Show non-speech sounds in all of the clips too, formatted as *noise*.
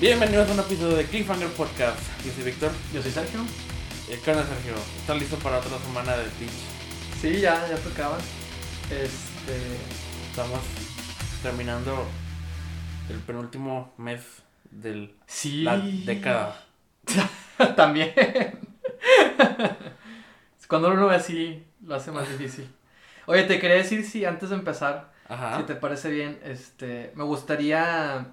Bienvenidos a un episodio de Cliffhanger Podcast. Yo soy Víctor. Yo soy Sergio. Eh, ¿Qué onda, Sergio? ¿Estás listo para otra semana de Twitch? Sí, ya, ya tocaba. Este. Estamos terminando el penúltimo mes de Sí. la década. *laughs* También. Cuando uno lo ve así, lo hace más difícil. Oye, te quería decir si antes de empezar, Ajá. si te parece bien, este, me gustaría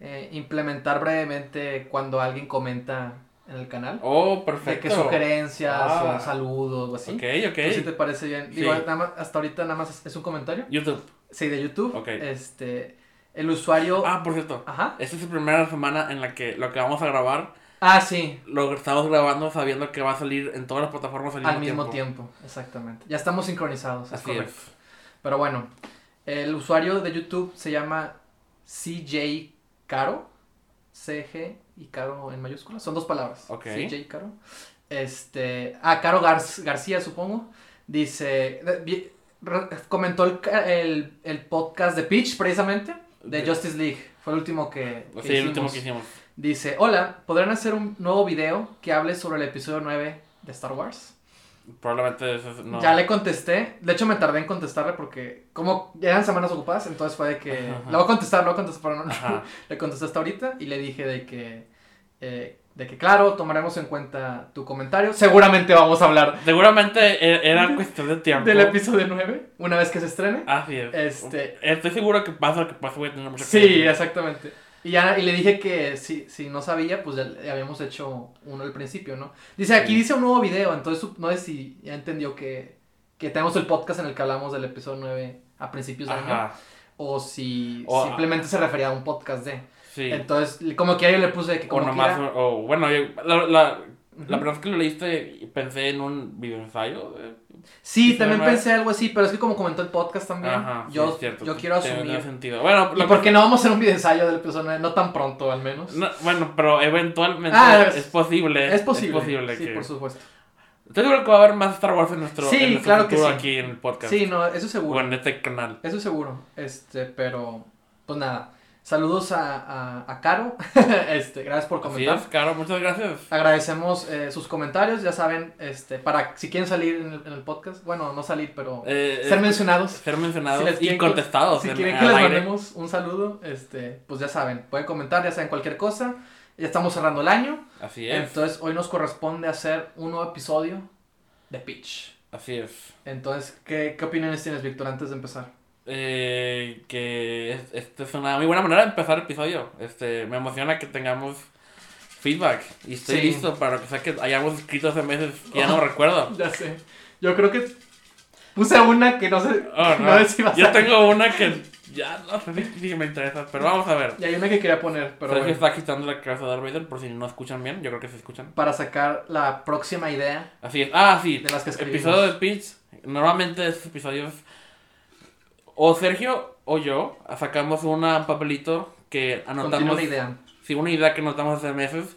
eh, implementar brevemente cuando alguien comenta en el canal. Oh, De perfecto. que sugerencias Ah. o saludos o así. Ok, ok. Si te parece bien. Sí. Digo, nada más- hasta ahorita nada más es, un comentario. YouTube. Sí, de YouTube. Ok. Este, el usuario. Ah, por cierto. Ajá. Esta es la primera semana en la que lo que vamos a grabar Ah, sí. lo estamos grabando sabiendo que va a salir en todas las plataformas al, Al mismo tiempo. exactamente. Ya estamos sincronizados, es Así correcto. es. Pero bueno, el usuario de YouTube se llama CJ Caro. CG y Caro en mayúsculas. Son dos palabras. Ok. CJ Caro. Este. Ah, Caro Gar- García, supongo. Dice. comentó el, el, el podcast de Pitch, precisamente. De Justice League. Fue el último que, que Sí, el último que hicimos. Dice, hola, ¿podrán hacer un nuevo video que hable sobre el episodio 9 de Star Wars? Probablemente eso es- no. Ya le contesté, de hecho me tardé en contestarle porque como eran semanas ocupadas, entonces fue de que... Ajá. Le voy a contestar, le voy a contestar, pero no, *laughs* le contesté hasta ahorita y le dije de que... eh, de que claro, tomaremos en cuenta tu comentario. Seguramente vamos a hablar Seguramente e- era cuestión de tiempo. del episodio 9, una vez que se estrene. Así es. Este- Estoy seguro que pasa lo que pasa, voy a tener mucho que Sí, exactamente. Y, ya, y le dije que si, si no sabía, pues ya le habíamos hecho uno al principio, ¿no? Dice, aquí Sí. dice un nuevo video, entonces no sé si ya entendió que, que tenemos el podcast en el que hablamos del episodio 9 a principios de año, o si O- simplemente se refería a un podcast de. Sí. Entonces, como que yo le puse que o como nomás, quiera- o bueno, yo- la, la, la Ujú. primera vez que lo leíste pensé en un video ensayo. eh, Sí, ¿Sí también pensé algo así, pero es que como comentó el podcast también, Ajá, yo, es cierto. yo quiero Tiene asumir. sentido. Bueno, ¿Y por que- qué no vamos a hacer un video ensayo del episodio 9? No tan pronto, al menos. no, bueno, pero eventualmente Ah, es, posible. es posible. sí, que... por supuesto. Estoy seguro que va a haber más Star Wars en nuestro, Sí, en nuestro claro que futuro sí. aquí en el podcast. Sí, no, eso seguro. o en este canal. Eso seguro, este, pero pues nada. Saludos a, a, a Caro, *laughs* este, gracias por Así comentar. es, Caro, muchas gracias. Agradecemos eh, sus comentarios, ya saben, este, para si quieren salir en el, en el podcast, bueno, no salir, pero Eh, ser eh, mencionados. ser mencionados Si les y contestados. Si en- quieren que les aire. mandemos un saludo, este, pues ya saben, pueden comentar, ya saben cualquier cosa. Ya estamos cerrando el año, Así es. entonces hoy nos corresponde hacer un nuevo episodio de Pitch. Así es. Entonces, ¿qué, qué opiniones tienes, Víctor, antes de empezar? Eh, que es- esta es una muy buena manera de empezar el episodio. Este, me emociona que tengamos feedback. Y estoy Sí. listo para que, sea que hayamos escrito hace meses que ya no *laughs* recuerdo. Ya sé. Yo creo que puse una que no sé. Oh, *laughs* no no. sé si va a Yo salir. tengo una que ya no sé si, me interesa, pero vamos a ver. Y hay una que quería poner, pero bueno, está quitando la cabeza de Darth Vader por si no escuchan bien. Yo creo que se escuchan. para sacar la próxima idea. Así es. Ah, sí. De las que escribimos. Episodio de Pitch. Normalmente estos episodios. O Sergio o yo sacamos una- un papelito que anotamos. la idea. Sí, una idea que anotamos hace meses.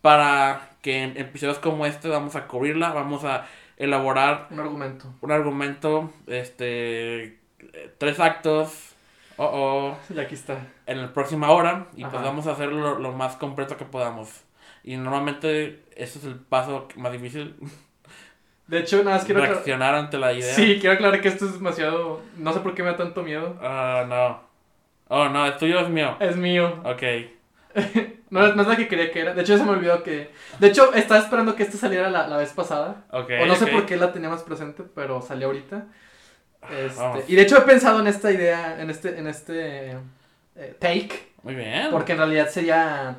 Para que en episodios como este vamos a cubrirla. Vamos a elaborar Un argumento. un argumento. Este. Tres actos. Oh, oh. Y aquí está. En la próxima hora. Y pues vamos a hacerlo lo más completo que podamos. Y normalmente ese es el paso más difícil. *laughs* De hecho, nada más quiero reaccionar ante la idea. Sí, quiero aclarar que esto es demasiado. No sé por qué me da tanto miedo. Ah, no. Oh, no, el tuyo es mío. Es mío. Ok. *laughs* No, es- no es la que quería que era. De hecho, se me olvidó que. De hecho, estaba esperando que esta saliera la, la vez pasada. Ok. o no sé por qué la tenía más presente, pero salió ahorita. Este, Vamos. y de hecho he pensado en esta idea, en este, en este eh, take, Muy bien. porque en realidad sería,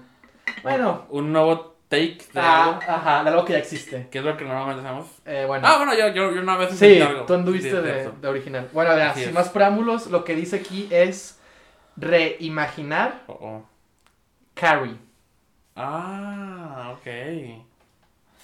bueno, Un nuevo take de ah, algo. ajá, de algo que ya existe. Que es lo que normalmente hacemos. Eh, bueno, Ah, bueno, yo, yo, yo una vez sí, algo. tú anduviste de, original. Bueno, Así sin es. más preámbulos, lo que dice aquí es reimaginar Oh, oh. Carrie. Ah, ok.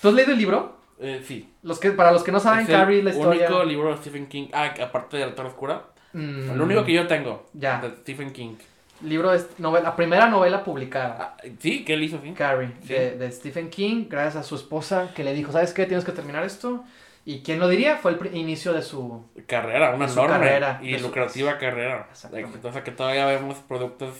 ¿Tú has leído el libro? Eh, sí. Los que, para los que no saben, es el Carrie, la historia. único libro de Stephen King. Ah, aparte de La Torre Oscura. Mm, El único que yo tengo. Ya. De Stephen King. Libro es novela, la primera novela publicada. Ah, sí, ¿qué él hizo, sí? Carrie, Sí. de, de Stephen King, gracias a su esposa que le dijo, ¿sabes qué? Tienes que terminar esto. ¿Y quién lo diría? Fue el inicio de su... Carrera, una De su enorme carrera, y de su- lucrativa carrera. Exactamente. Entonces que todavía vemos productos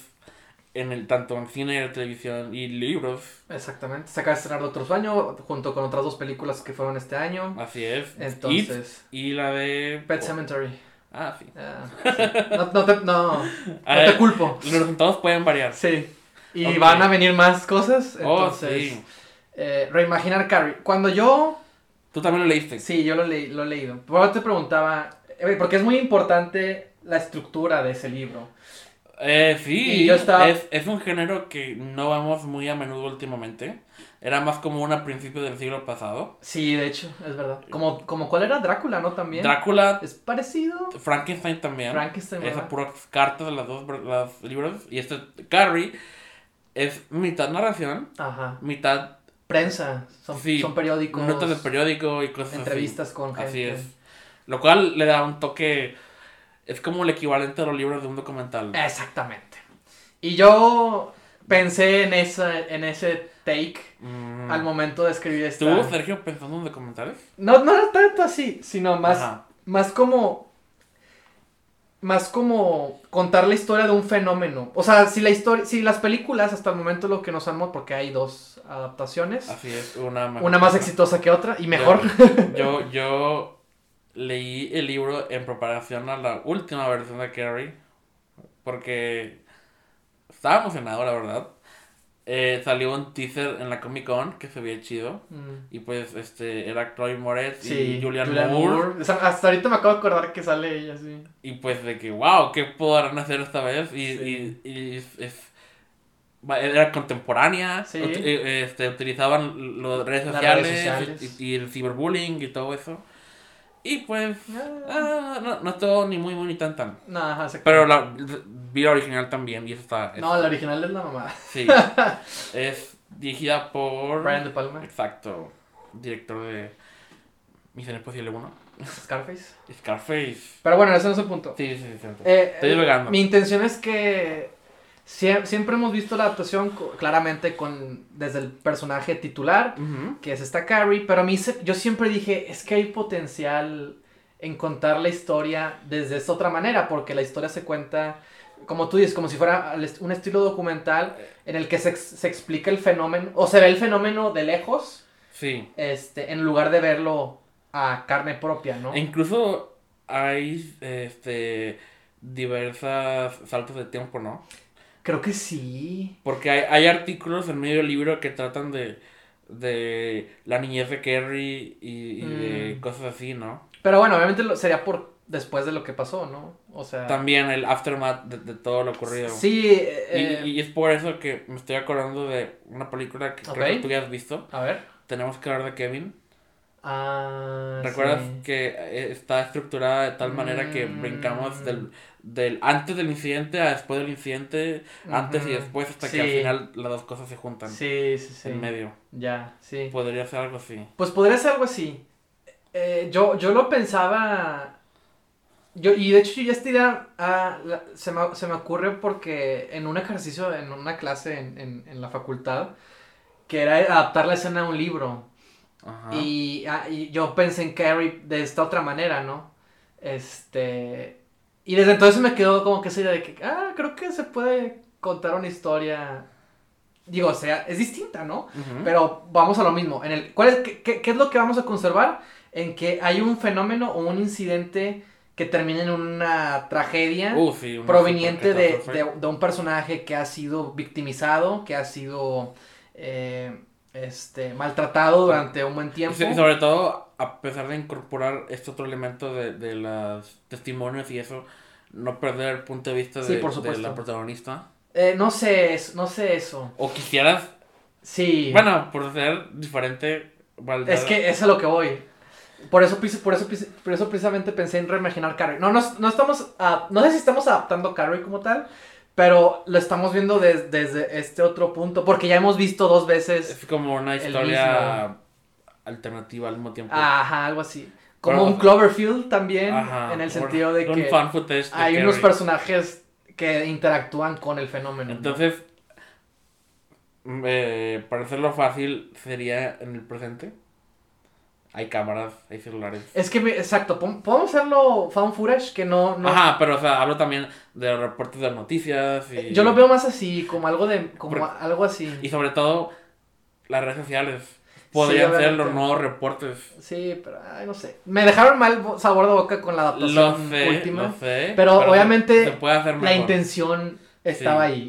en el tanto en cine, televisión y libros. Exactamente. Se acaba de estrenar Otro Sueño junto con otras dos películas que fueron este año. Así es. Entonces. It y la de. Pet Cemetery. Ah, sí. Ah, sí. No, no te, no, te culpo. Los resultados pueden variar. Sí. Y van a venir más cosas. Oh, Entonces, sí. eh, reimaginar Carrie. Cuando yo. Tú también lo leíste. Sí, yo lo, leí, lo he leído. Por eso te preguntaba. eh, Porque es muy importante la estructura de ese libro. Eh, sí, yo estaba- es, es un género que no vemos muy a menudo últimamente. Era más común a principios del siglo pasado. Sí, de hecho, es verdad. Como, como cuál era Drácula, ¿no? También. Drácula, es parecido. Frankenstein también. Frankenstein, Esas ¿verdad? puras cartas de las dos los libros. Y este Carrie es mitad narración, Ajá. mitad Prensa. Son, Sí, son periódicos. notas de periódico y cosas así. Entrevistas con gente. Así es. Lo cual le da un toque. Es como el equivalente a los libros de un documental. Exactamente. Y yo pensé en, esa, en ese take Mm. al momento de escribir esta... ¿Tú, Sergio, pensando en documentales? No, no era tanto así, sino más, Ajá. más como... Más como contar la historia de un fenómeno. O sea, si la historia, si las películas hasta el momento lo que nos han porque hay dos adaptaciones, Así es, una más, una más exitosa que otra y mejor. *laughs* Yo, yo leí el libro en preparación a la última versión de Carrie. Porque estaba emocionado, la verdad. Eh, salió un teaser en la Comic Con que se veía chido. Mm. Y pues este era Chloe Moretz Sí, y Julianne Moore. Moore. O sea, hasta ahorita me acabo de acordar que sale ella, sí. Y pues de que, wow, ¿qué podrán hacer esta vez? Y, Sí. y, y es, es- era contemporánea, Sí. ut- eh, este, utilizaban las redes sociales, redes sociales. Y, y el ciberbullying y todo eso. Y pues, Ah. ah, no, no estuvo ni muy, muy, ni tan, tan. No. Pero la, vi la original también y eso está... es- No, la original es la mamá. Sí. *laughs* es dirigida por... Brian De Palma, Exacto. Director de Misión Imposible 1. Scarface. Scarface. Pero bueno, ese no es el punto. Sí, sí, sí. sí. Eh, Estoy eh. Mi intención es que sie- siempre hemos visto la adaptación claramente con desde el personaje titular, que es esta Carrie, pero a mí se- yo siempre dije, es que hay potencial en contar la historia desde esta otra manera, porque la historia se cuenta, como tú dices, como si fuera un estilo documental en el que se, se explica el fenómeno, o se ve el fenómeno de lejos, Sí. este, en lugar de verlo a carne propia, ¿no? E incluso hay este diversas saltos de tiempo, ¿no? Creo que sí. Porque hay, hay artículos en medio del libro que tratan de, de la niñez de Carrie y, y de Mm. cosas así, ¿no? Pero bueno, obviamente lo- sería por después de lo que pasó, ¿no? O sea... También el aftermath de, de todo lo ocurrido. Sí, Y, eh, y es por eso que me estoy acordando de una película que creo que tú ya has visto. a ver. Tenemos que hablar de Kevin. Ah, ¿Recuerdas sí. que eh, está estructurada de tal manera que Mm. brincamos del, del antes del incidente a después del incidente, antes y después, hasta Sí. que al final las dos cosas se juntan Sí, sí, sí. en medio? Ya, sí. Podría ser algo así. Pues podría ser algo así. Eh, yo, yo lo pensaba... Yo, y de hecho yo ya esta idea ah, la- se, me, se me ocurre porque en un ejercicio, en una clase en, en, en la facultad, que era adaptar la escena a un libro. Ajá. Y, ah, y yo pensé en Carrie de esta otra manera, ¿no? Este. Y desde entonces me quedó como que esa idea de que, ah, creo que se puede contar una historia. Digo, o sea, es distinta, ¿no? Pero vamos a lo mismo. En el, ¿cuál es, qué, qué- qué es lo que vamos a conservar? En que hay un fenómeno o un incidente que termina en una tragedia sí, una proveniente de, de- de un personaje que ha sido victimizado, que ha sido eh, este, maltratado durante un buen tiempo. y sobre todo, a pesar de incorporar este otro elemento de, de los testimonios y eso, no perder el punto de vista Sí, de, por de la protagonista. Eh, no sé, es- no sé eso. O quisieras, Sí. bueno, por ser diferente, es que es a lo que voy. Por eso, por eso, por eso precisamente pensé en reimaginar Carrie. No, no, no estamos, a- no sé si estamos adaptando Carrie como tal, pero lo estamos viendo des- desde este otro punto, porque ya hemos visto dos veces, es como una historia alternativa al mismo tiempo. ajá, algo así. Como Pero- un Cloverfield también, Ajá, en el sentido de que fan hay unos personajes que interactúan con el fenómeno. ¿no? Entonces, mm, eh, para hacerlo fácil, sería en el presente. Hay cámaras, hay celulares. Es que, me- exacto, podemos hacerlo found footage, que no... no Ajá, pero o sea, hablo también de los reportes de noticias y, Yo lo veo más así, como algo de... como Por- algo así. y sobre todo las redes sociales. Podrían ser obviamente. los nuevos reportes. Sí, pero, ay, no sé. Me dejaron mal bo- sabor de boca con la Lo adaptación sé, última. lo sé. pero se- obviamente se puede hacer La intención estaba Sí. ahí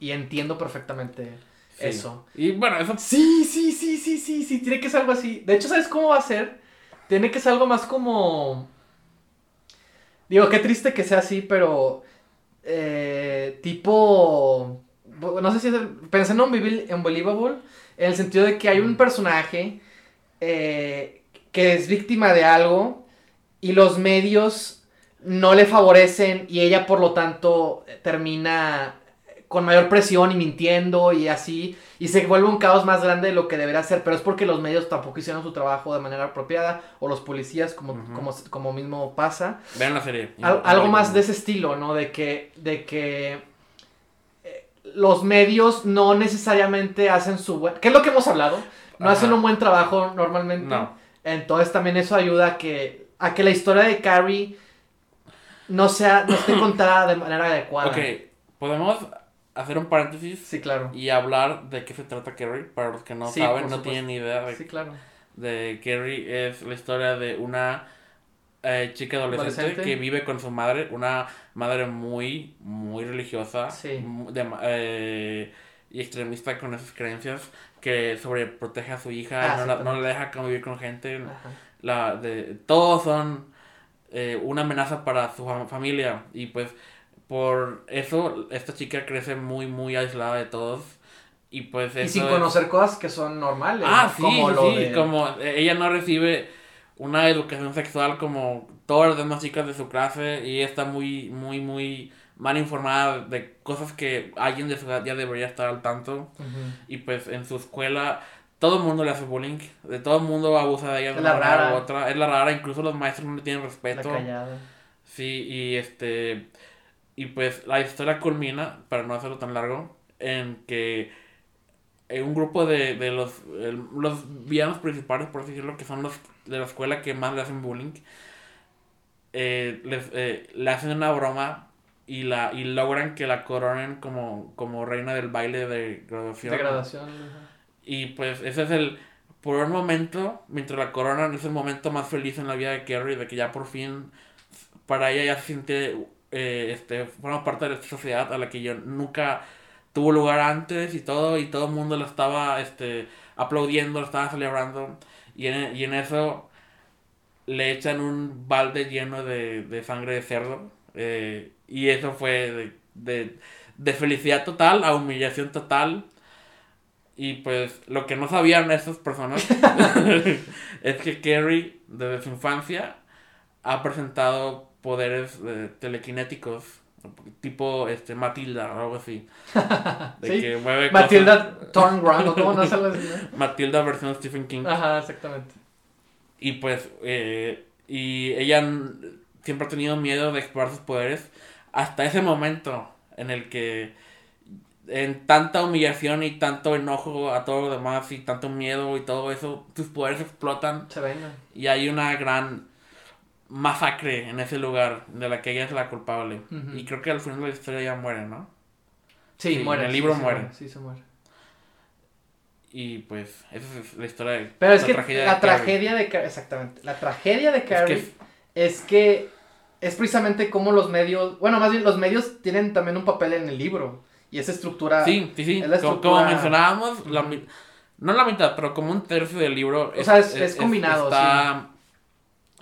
y, y- y entiendo perfectamente Sí. eso. Y bueno, eso Sí, sí, sí, sí, sí, sí, tiene que ser algo así. De hecho, ¿sabes cómo va a ser? Tiene que ser algo más como... Digo, qué triste que sea así, pero... eh, tipo... No sé si es... el- Pensé en Unbelie- Unbelievable, en el sentido de que hay un personaje eh, que es víctima de algo y los medios no le favorecen y ella por lo tanto termina con mayor presión y mintiendo y así y se vuelve un caos más grande de lo que debería ser, pero es porque los medios tampoco hicieron su trabajo de manera apropiada o los policías como, como, como mismo pasa. vean la serie. Al- algo más de ese estilo, ¿no? De que, de que eh, los medios no necesariamente hacen su buen... ¿Qué es lo que hemos hablado? No Ajá. hacen un buen trabajo normalmente. No. Entonces también eso ayuda a que, a que la historia de Carrie no sea, no esté contada de manera adecuada. Ok, podemos hacer un paréntesis Sí, claro. y hablar de qué se trata Carrie. Para los que no Sí, saben, no tienen ni idea de, Sí, claro. de Carrie. Es la historia de una eh, chica adolescente, Adolescente. que vive con su madre, una madre muy, muy religiosa Sí. mu- de- eh, y extremista con esas creencias, que sobreprotege a su hija, Ah, no, sí, la, no deja convivir con gente. Ajá. La, de, todos son eh, una amenaza para su fam- familia y pues por eso esta chica crece muy muy aislada de todos y pues Y sin es- conocer cosas que son normales. ah sí como sí, lo sí, de- como eh, ella no recibe una educación sexual como todas las demás chicas de su clase y está muy muy muy mal informada de cosas que alguien de su edad ya debería estar al tanto y pues en su escuela todo el mundo le hace bullying, de todo el mundo abusa de ella de una la rara. u otra, es la rara, incluso los maestros no le tienen La respeto. callada. Sí, y este y pues la historia culmina, para no hacerlo tan largo, en que eh, un grupo de, de los, los villanos principales, por así decirlo, que son los de la escuela que más le hacen bullying, eh, les, eh, le hacen una broma y la y logran que la coronen como, como reina del baile de graduación. De graduación. Y pues ese es el, por un momento, mientras la coronan, es el momento más feliz en la vida de Carrie, de que ya por fin, para ella ya se siente, eh, este, forma parte de esta sociedad a la que yo nunca tuvo lugar antes y todo, y todo el mundo lo estaba, este, aplaudiendo, lo estaba celebrando, y en, y en eso le echan un balde lleno de, de sangre de cerdo, eh, y eso fue de, de, de felicidad total a humillación total. Y pues lo que no sabían estas personas *laughs* *laughs* es que Carrie desde su infancia ha presentado poderes eh, telequinéticos, tipo este Matilda o algo así. *laughs* De Sí. que mueve Matilda Thornground, ¿o cómo no se lo? *laughs* Matilda versión Stephen King. Ajá, exactamente. Y pues, eh, y ella siempre ha tenido miedo de explorar sus poderes hasta ese momento en el que en tanta humillación y tanto enojo a todo lo demás y tanto miedo y todo eso, tus poderes explotan Se venga. y hay una gran masacre en ese lugar de la que ella es la culpable. Y creo que al final de la historia ella muere, ¿no? Sí, Sí, muere. en el libro muere. Sí, se muere. Y pues esa es la historia de Pero es la que tragedia de la Carrie. tragedia de Carrie, exactamente, la tragedia de Carrie Es es que es precisamente como los medios, bueno, más bien los medios tienen también un papel en el libro y esa estructura, Sí, sí, sí. es la Como, estructura- como mencionábamos, la no la mitad, pero como un tercio del libro O sea, es- es combinado, está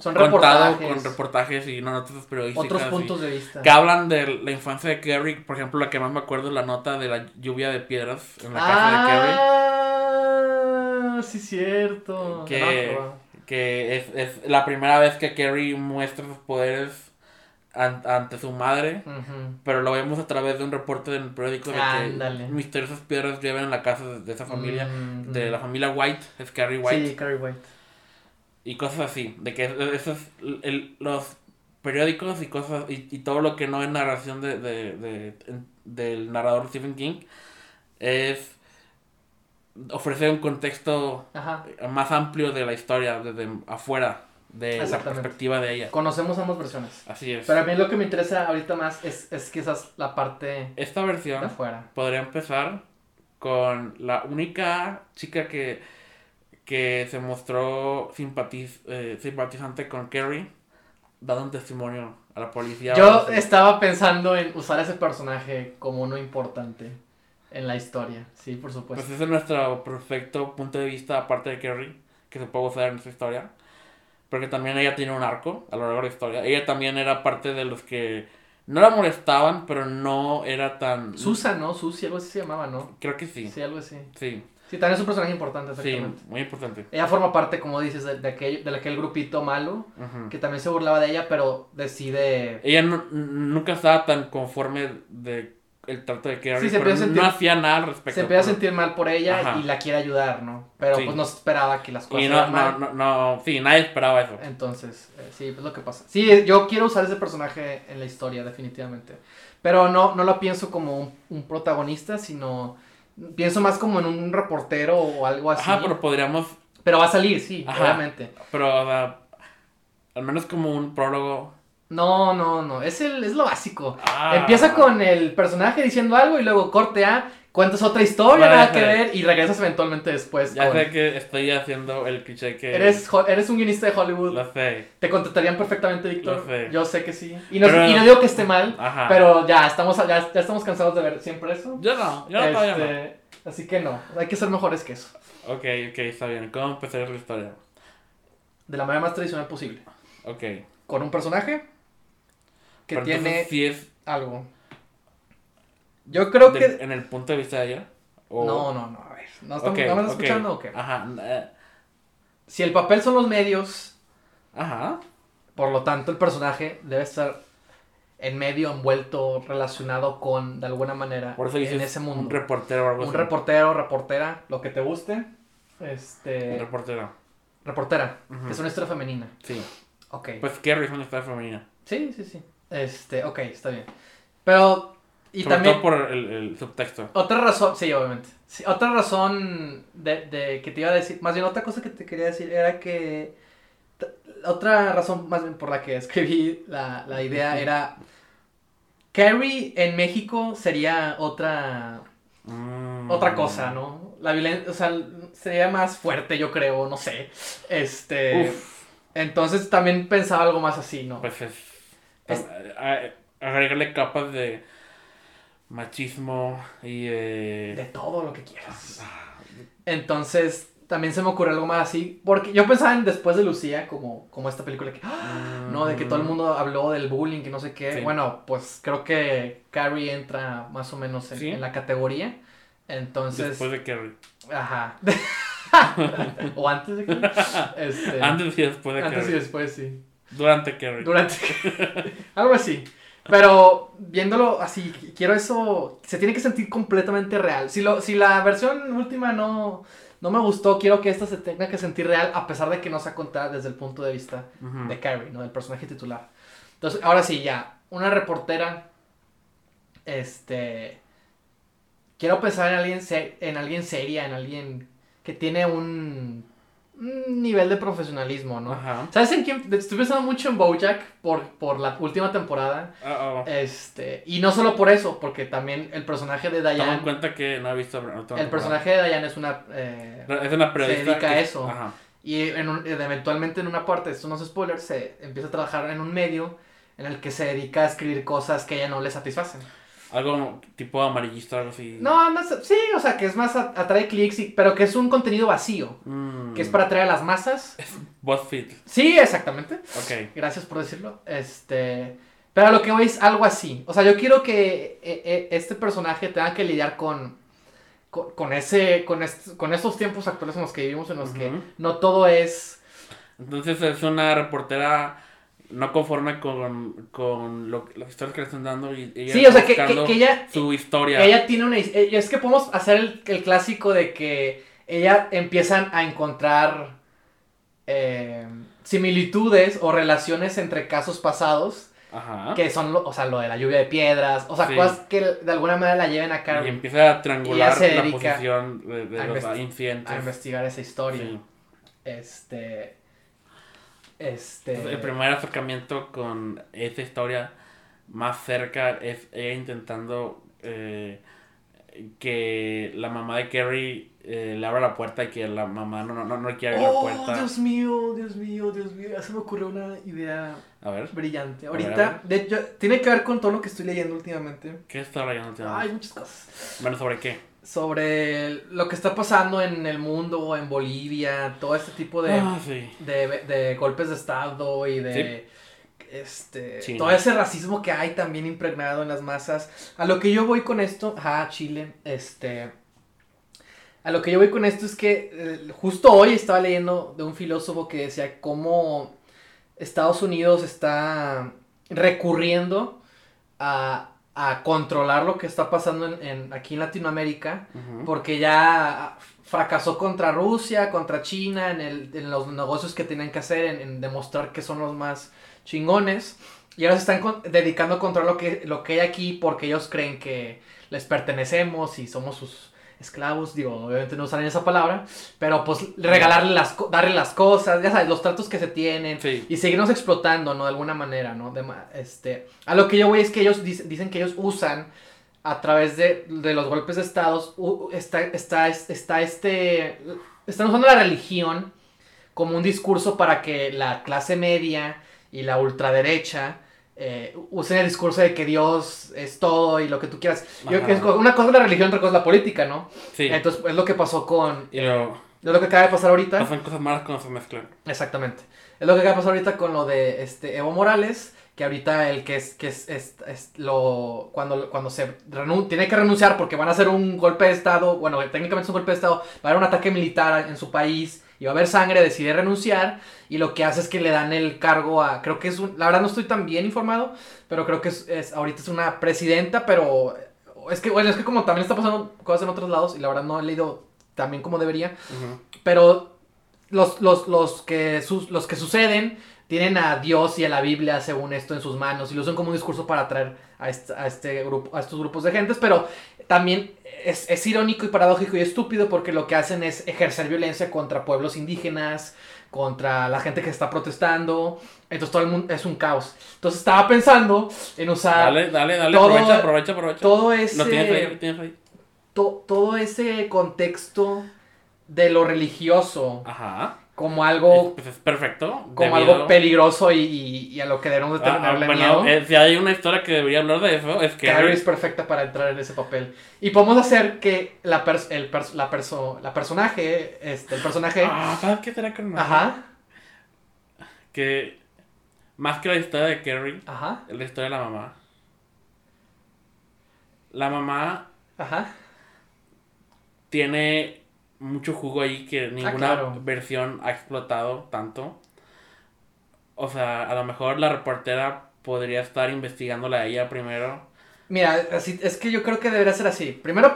son contado reportajes, con reportajes y notas periodísticas. otros y- puntos de vista. que hablan de la infancia de Carrie. Por ejemplo, la que más me acuerdo es la nota de la lluvia de piedras en la casa de Carrie. Ah, sí cierto. Que- No. Que es, es la primera vez que Carrie muestra sus poderes an- ante su madre. Pero lo vemos a través de un reporte en el periódico de que misteriosas piedras llevan en la casa de, de esa familia. Mm, De mm. la familia White, es Carrie White. Sí, Carrie White. Y cosas así, de que esos el- los periódicos y cosas y, y todo lo que no es narración de, de- de- del narrador Stephen King es ofrecer un contexto Ajá. más amplio de la historia desde afuera de la perspectiva de ella. Conocemos ambas versiones. Así es. Pero a mí lo que me interesa ahorita más es, es quizás la parte Esta de versión afuera. podría empezar con la única chica que, que se mostró simpatiz- eh, simpatizante con Carrie, dando un testimonio a la policía. Yo estaba pensando en usar ese personaje como uno importante en la historia. Sí, por supuesto. Pues ese es nuestro perfecto punto de vista, aparte de Carrie, que se puede usar en esta historia. Porque también ella tiene un arco a lo largo de la historia. Ella también era parte de los que no la molestaban, pero no era tan... Susan, ¿no? Susi, algo así se llamaba, ¿no? Creo que sí. Sí, algo así. Sí, Sí, también es un personaje importante, sí, muy importante. Ella forma parte, como dices, de, de aquel, de aquel grupito malo que también se burlaba de ella, pero decide... Ella no- nunca estaba tan conforme de el trato de Carrie, Sí, se pero empieza a sentir- no hacía nada al respecto. Se empieza a sentir mal por ella Ajá. y la quiere ayudar, ¿no? Pero Sí. pues no se esperaba que las cosas Y no, no, mal. no, no, sí, nadie esperaba eso. Entonces, eh, sí, es lo que pasa. Sí, yo quiero usar ese personaje en la historia, definitivamente. Pero no, no lo pienso como un, un protagonista, sino pienso más como en un reportero o algo así. Ajá, pero podríamos, Pero va a salir, sí, Ajá. obviamente. pero o sea, al menos como un prólogo. No, no, no, es, el, es lo básico. Ah. Empieza con el personaje diciendo algo y luego corte a, cuentas otra historia, nada que ver, y regresas eventualmente después. Ya con- sé que estoy haciendo el cliché que... Eres, eres un guionista de Hollywood. Lo sé. ¿Te contratarían perfectamente, Víctor? Lo sé. Yo sé que sí. Y no, Pero- y no digo que esté mal, Ajá. pero ya estamos, ya, ya estamos cansados de ver siempre eso. Yo no, yo no, todavía no. Este, Así que no, hay que ser mejores que eso. Ok, ok, está bien. ¿Cómo empezar la historia? De la manera más tradicional posible. Ok. Con un personaje que Pero tiene es algo. Yo creo de- que... en el punto de vista de ella. O... No, no, no, a ver. ¿No, estamos, Ok, ¿no me estás escuchando o qué? Ajá. eh, Si el papel son los medios, Ajá. por lo tanto el personaje debe estar en medio, envuelto, relacionado con, de alguna manera, Por eso en ese mundo. un reportero o algo Un así. reportero, reportera, lo que te guste. Un Este. Reportera, que es una historia femenina. Sí. Ok. Pues Carrie es una historia femenina. Sí, sí, sí. Este, ok, está bien. Pero. Y Sobre también. todo por el, el subtexto. Otra razón, sí, obviamente. Sí, otra razón de, de que te iba a decir, más bien otra cosa que te quería decir era que otra razón más bien por la que escribí la, la idea era Carrie en México sería otra Mm. otra cosa, ¿no? La violencia, o sea, sería más fuerte, yo creo, no sé. Este, Uf, entonces también pensaba algo más así, ¿no? pues es. Es- agregarle capas de machismo y de de. todo lo que quieras. Entonces, también se me ocurrió algo más así. Porque yo pensaba en Después de Lucía, como, como esta película que. ¡ah! No, de que todo el mundo habló del bullying, que no sé qué. Sí. Bueno, pues creo que Carrie entra más o menos en, Sí. en la categoría. Entonces. Después de Carrie. Ajá. *laughs* o antes de que. Este, Antes y después de antes y Carrie. después, sí. Durante Carrie. Durante. *laughs* algo así. Pero viéndolo así, quiero eso. Se tiene que sentir completamente real. Si, lo, si la versión última no, no me gustó, quiero que esta se tenga que sentir real, a pesar de que no sea contada desde el punto de vista de Carrie, ¿no? Del personaje titular. Entonces, ahora sí, ya. Una reportera. Este. Quiero pensar en alguien, en alguien seria, en alguien que tiene un nivel de profesionalismo, ¿no? Ajá. ¿Sabes en quién? Estoy pensando mucho en Bojack por, por la última temporada. Uh-oh. Este, y no solo por eso, porque también el personaje de Toma en Diane. cuenta que no he visto. El personaje de Diane es una. eh. Es una periodista. dedica a eso. Ajá. y en un- eventualmente en una parte, esto no es spoiler, se empieza a trabajar en un medio en el que se dedica a escribir cosas que a ella no le satisfacen. Algo tipo amarillista, algo así. No, no es- sí, o sea, que es más atrae clics, y- pero que es un contenido vacío, Mm. que es para atraer a las masas. BuzzFeed. Sí, exactamente. Ok. Gracias por decirlo. Este, pero a lo que voy es algo así. O sea, yo quiero que eh, eh, este personaje tenga que lidiar con, con, con ese, con, est- con estos tiempos actuales en los que vivimos, en los que no todo es... Entonces es una reportera no conforme con, con lo, las historias que le están dando y ella Sí, o sea, que, que- buscando que ella, su historia. que ella tiene una... eh, Es que podemos hacer el, el clásico de que ella empiezan a encontrar eh, similitudes o relaciones entre casos pasados Ajá. que son, lo- o sea, lo de la lluvia de piedras, o sea, Sí. cosas que de alguna manera la lleven a Y Carrie empieza a triangular la posición de, de los incidentes. a investigar esa historia. Sí. Este. Este. El primer acercamiento con esa historia más cerca es ella intentando eh, que la mamá de Carrie eh, le abra la puerta y que la mamá no, no, no, no quiere abrir la Oh, puerta. Dios mío, Dios mío, Dios mío. Ya se me ocurrió una idea A ver, brillante. A ver, a Ahorita, de hecho, tiene que ver con todo lo que estoy leyendo últimamente. ¿qué está leyendo Hay últimamente? muchas cosas. Bueno, ¿sobre qué? Sobre lo que está pasando en el mundo, en Bolivia, todo este tipo de, Ah, sí. de, de golpes de Estado y de este China. todo ese racismo que hay también impregnado en las masas. A lo que yo voy con esto, ajá, Chile, este a lo que yo voy con esto es que eh, justo hoy estaba leyendo de un filósofo que decía cómo Estados Unidos está recurriendo a, a controlar lo que está pasando en, en- aquí en Latinoamérica porque ya fracasó contra Rusia, contra China, en, el, en los negocios que tenían que hacer, en, en demostrar que son los más chingones. Y ahora se están con- dedicando a controlar lo que, lo que hay aquí porque ellos creen que les pertenecemos y somos sus esclavos. Digo, obviamente no usan esa palabra, pero pues regalarle las, darle las cosas, ya sabes, los tratos que se tienen. Sí. Y seguirnos explotando, ¿no? De alguna manera, ¿no? De este, a lo que yo voy es que ellos dic- dicen que ellos usan a través de, de los golpes de estados, está, está, está este, están usando la religión como un discurso para que la clase media y la ultraderecha eh, usen el discurso de que Dios es todo y lo que tú quieras. Yo que es una cosa es la religión, otra cosa es la política, ¿no? Sí. Entonces es lo que pasó con, y luego es lo que acaba de pasar ahorita. pasan cosas malas cuando se mezclan. Exactamente. Es lo que acaba de pasar ahorita con lo de este Evo Morales, que ahorita el que es, que es, es- es lo, cuando, cuando se renun- tiene que renunciar porque van a hacer un golpe de Estado, bueno, técnicamente es un golpe de Estado, va a haber un ataque militar en su país y va a haber sangre, decide renunciar y lo que hace es que le dan el cargo a, creo que es un, la verdad no estoy tan bien informado, pero creo que es, es- ahorita es una presidenta, pero es que, bueno, es que como también está pasando cosas en otros lados y la verdad no he leído también como debería, pero los, los, los, que, sus- los que suceden tienen a Dios y a la Biblia, según esto, en sus manos y lo usan como un discurso para atraer a, este, a, este grupo, a estos grupos de gentes, pero también es, es irónico y paradójico y estúpido porque lo que hacen es ejercer violencia contra pueblos indígenas, contra la gente que está protestando, entonces todo el mundo es un caos. Entonces estaba pensando en usar Dale, dale, dale, todo- aprovecha, aprovecha, aprovecha. todo ese Lo tienes ahí, lo tienes ahí. to- todo ese contexto de lo religioso Ajá. Como algo Pues es perfecto. como debido- algo peligroso y, y- y a lo que debemos de Ah, ah, tenerle bueno, miedo. eh, si hay una historia que debería hablar de eso, es que Carrie es perfecta para entrar en ese papel. Y podemos hacer que la, pers- el pers- la, perso- la personaje, este, el personaje, Ah, ¿sabes qué será con ajá, Que más que la historia de Carrie, ajá, la historia de la mamá. La mamá ajá, tiene mucho jugo ahí que ninguna claro. versión ha explotado tanto. O sea, a lo mejor la reportera podría estar investigándola a ella primero. Mira, así, es que yo creo que debería ser así. Primero,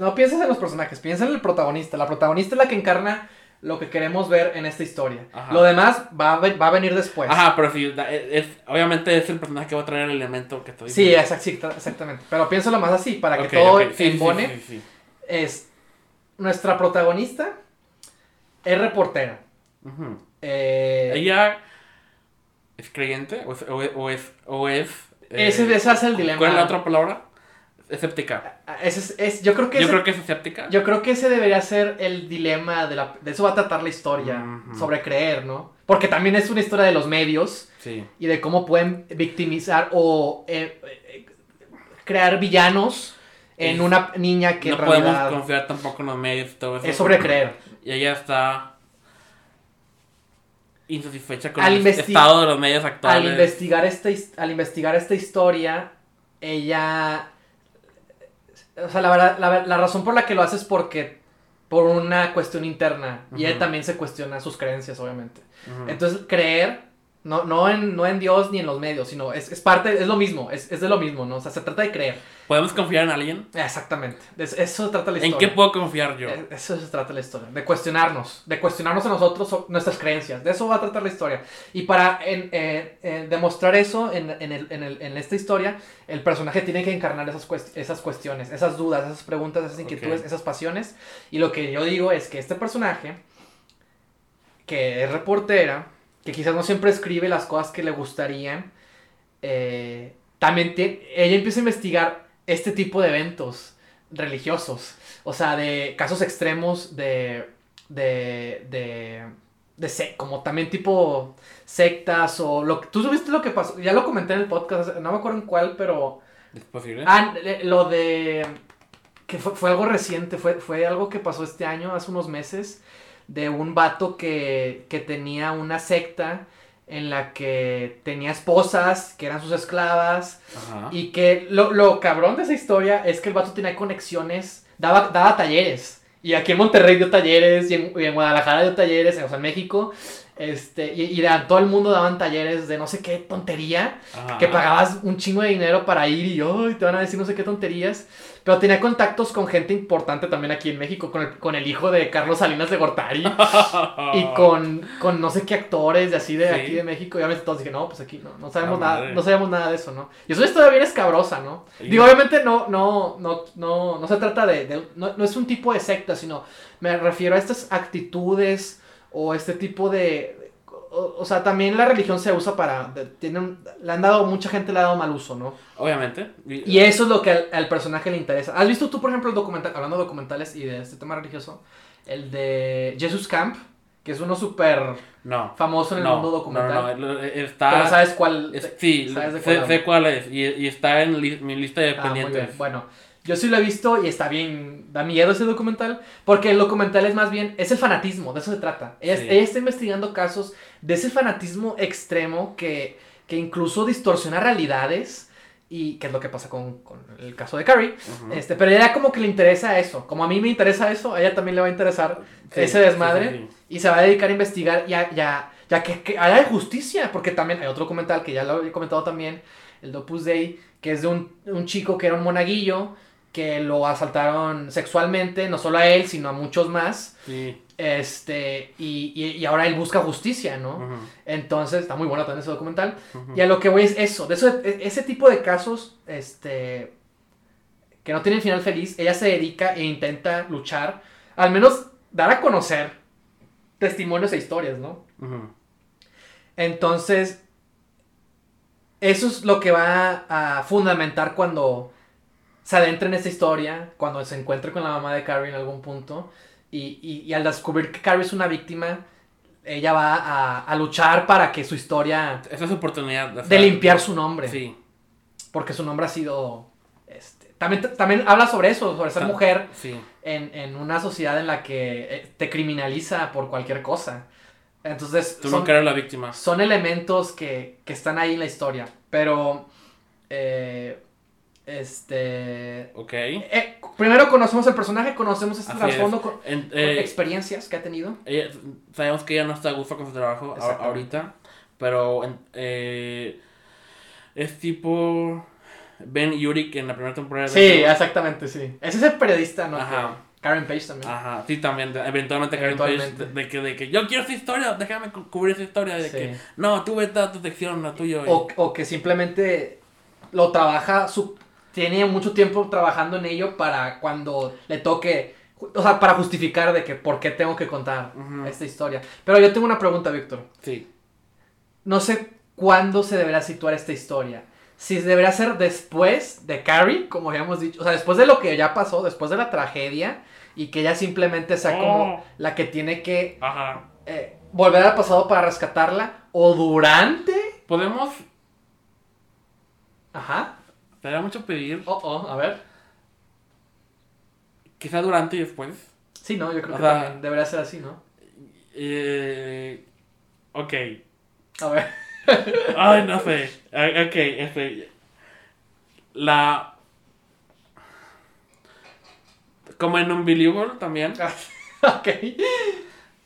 no pienses en los personajes, piensa en el protagonista. La protagonista es la que encarna lo que queremos ver en esta historia. Ajá. Lo demás va a, va a venir después. Ajá, pero sí, da- es, obviamente es el personaje que va a traer el elemento que estoy Sí, exact- exactamente. Pero piénsalo más así, para que todo ok, sí, embone. sí, sí, sí. Es nuestra protagonista es reportera. Eh, ¿Ella es creyente o es... O es, o es, o es, eh, ese, ese es el dilema. ¿Cuál es la otra palabra? Escéptica. Ese es, es- yo creo que Yo ese- creo que es escéptica. yo creo que ese debería ser el dilema de la de eso va a tratar la historia sobre creer, ¿no? Porque también es una historia de los medios Sí. y de cómo pueden victimizar o eh, eh, crear villanos en Es- una niña que no en podemos realidad confiar tampoco en los medios y todo eso. es sobre creer. Y ella está insatisfecha con Al el estado de los medios Al actuales. investigar esta al investigar esta historia, ella o sea, la verdad la, la razón por la que lo hace es porque por una cuestión interna y él también se cuestiona sus creencias, obviamente. Entonces, creer No, no, en, no en Dios ni en los medios, sino es, es parte, es lo mismo, es, es de lo mismo, ¿no? O sea, se trata de creer. ¿Podemos confiar en alguien? Exactamente. De eso- se trata la ¿En historia. qué puedo confiar yo? Eso se trata la historia, de cuestionarnos, de cuestionarnos a nosotros so- nuestras creencias, de eso va a tratar la historia. Y para en- eh, eh, demostrar eso en, en el- en el- en esta historia, el personaje tiene que encarnar esas, cuest- esas cuestiones, esas dudas, esas preguntas, esas inquietudes, Ok. esas pasiones. Y lo que yo digo es que este personaje, que es reportera, que quizás no siempre escribe las cosas que le gustarían, eh, también tie- ella empieza a investigar este tipo de eventos religiosos, o sea, de casos extremos de, de, de, de como también tipo sectas o lo que, tú supiste lo que pasó, ya lo comenté en el podcast, no me acuerdo en cuál, pero, ¿Es posible? ah, le- lo de, que fue, fue algo reciente, fue, fue algo que pasó este año, hace unos meses, de un vato que, que tenía una secta en la que tenía esposas que eran sus esclavas Ajá. y que lo, lo cabrón de esa historia es que el vato tenía conexiones, daba, daba talleres. Y aquí en Monterrey dio talleres, y en, y en Guadalajara dio talleres, o sea, en México. Este, y, y a todo el mundo daban talleres de no sé qué tontería, Ajá. que pagabas un chingo de dinero para ir y "Ay, te van a decir no sé qué tonterías. Pero tenía contactos con gente importante también aquí en México, con el, con el hijo de Carlos Salinas de Gortari. Y *laughs* con, con no sé qué actores de así de Sí. aquí de México. Y obviamente todos dije, no, pues aquí no, no sabemos La nada, madre. no sabemos nada de eso, ¿no? Y eso es todavía bien escabrosa, ¿no? Digo, obviamente no, no, no, no, no se trata de, de- no, no es un tipo de secta, sino me refiero a estas actitudes o este tipo de, o, o sea, también la religión se usa para, de- tiene un- le han dado, mucha gente le ha dado mal uso, ¿no? Obviamente. Y eso es lo que al, al personaje le interesa. ¿Has visto tú, por ejemplo, el documental, hablando de documentales y de este tema religioso, el de Jesus Camp, que es uno súper No. famoso en el no, mundo documental? No, no, no, Pero está... sabes cuál. es- sí, ¿sabes de sé, cuál hablo? sé cuál es. Y, y está en li- mi lista de Ah, pendientes. Bueno, yo sí lo he visto y está bien, da miedo ese documental, porque el documental es más bien, es el fanatismo, de eso se trata. Ella, Sí. ella está investigando casos de ese fanatismo extremo que, que incluso distorsiona realidades. Y que es lo que pasa con, con el caso de Carrie. Ujú. Este, pero a ella como que le interesa eso. Como a mí me interesa eso, a ella también le va a interesar Sí, ese desmadre. sí. Y se va a dedicar a investigar ya, ya, ya que, que haya justicia. Porque también hay otro documental que ya lo he comentado también, el Dopus Dei, que es de un, un chico que era un monaguillo, que lo asaltaron sexualmente, no solo a él, sino a muchos más. Sí. Este, y, y, y ahora él busca justicia, ¿no? Entonces, está muy bueno también ese documental. Y a lo que voy es eso, de eso, e- ese tipo de casos, este, que no tienen final feliz, ella se dedica e intenta luchar, al menos dar a conocer testimonios e historias, ¿no? Entonces, eso es lo que va a fundamentar cuando se adentre en esta historia, cuando se encuentre con la mamá de Carrie en algún punto, y, y- y al descubrir que Carrie es una víctima, ella va a, a luchar para que su historia, Esa es su oportunidad. de limpiar su nombre. Sí. porque su nombre ha sido este, también también habla sobre eso sobre ser Ah. mujer Sí. en, en una sociedad en la que eh, te criminaliza por cualquier cosa entonces Tú son, nunca eres la víctima. son elementos que, que están ahí en la historia pero eh, este Ok. eh, primero conocemos el personaje conocemos este Así trasfondo con, En- eh, experiencias que ha tenido ella- sabemos que ella no está a gusto con su trabajo ahorita, pero eh, es tipo Ben Yurik en la primera temporada. sí exactamente sí ese es el periodista no Ajá. Que- Karen Page también Ajá, sí, también. de- Eventualmente, Karen Page, Eventualmente. de, de que, de que yo quiero esa historia, déjame cu- cubrir esa historia. De Sí. que no, tú vete a tu sección, la tuya. y- O, o que simplemente lo trabaja, su, tiene mucho tiempo trabajando en ello para cuando le toque, o sea, para justificar de que por qué tengo que contar esta historia. Pero yo tengo una pregunta, Víctor. Sí. No sé cuándo se deberá situar esta historia. Si deberá ser después de Carrie, como habíamos dicho, o sea, después de lo que ya pasó, después de la tragedia, y que ella simplemente sea como Oh. la que tiene que Ajá. eh, volver al pasado para rescatarla, o durante. Podemos. Ajá. Da mucho pedir. Oh, oh, a ver. Quizá durante y después. Sí, no, yo creo O que sea- también debería ser así, ¿no? Eh, ok. A ver. *laughs* Ay, no sé. Ah, Ok, este. La. Como en Unbelievable también. *laughs* ok.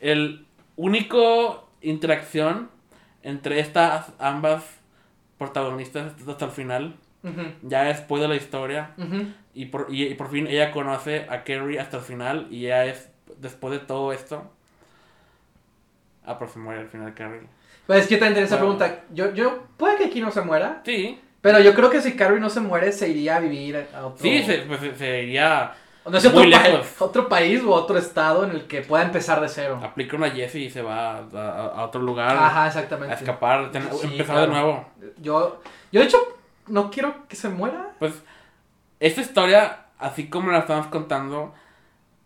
El único interacción entre estas ambas protagonistas hasta el final. Ujú, Ya después de la historia. Y por, y, y por fin ella conoce a Carrie hasta el final. Y ya es, después de todo esto. Ah, pero se muere al final Carrie. Pues es que también esa Bueno. pregunta. Yo, yo, puede que aquí no se muera. Sí, Pero yo creo que si Carrie no se muere, se iría a vivir a otro, sí, se, pues, se, se iría. no sé, otro, pa- país u otro estado en el que pueda empezar de cero. Aplica una Jessie y se va a, a- a otro lugar. Ajá, A exactamente. escapar, ten- Sí, empezar claro. de nuevo. Yo, yo de hecho, no quiero que se muera. Pues esta historia, así como la estamos contando,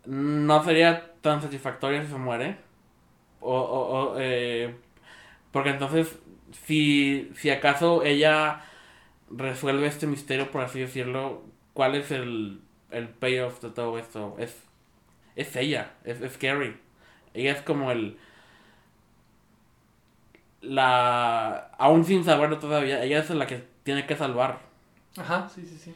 no sería tan satisfactoria si se muere. O, o- o, eh, porque entonces, si, si acaso ella resuelve este misterio, por así decirlo, ¿cuál es el, el payoff de todo esto? Es, es ella, es, es Carrie. Ella es como el... La... Aún sin saberlo todavía, ella es la que tiene que salvar. Ajá, sí, sí, sí.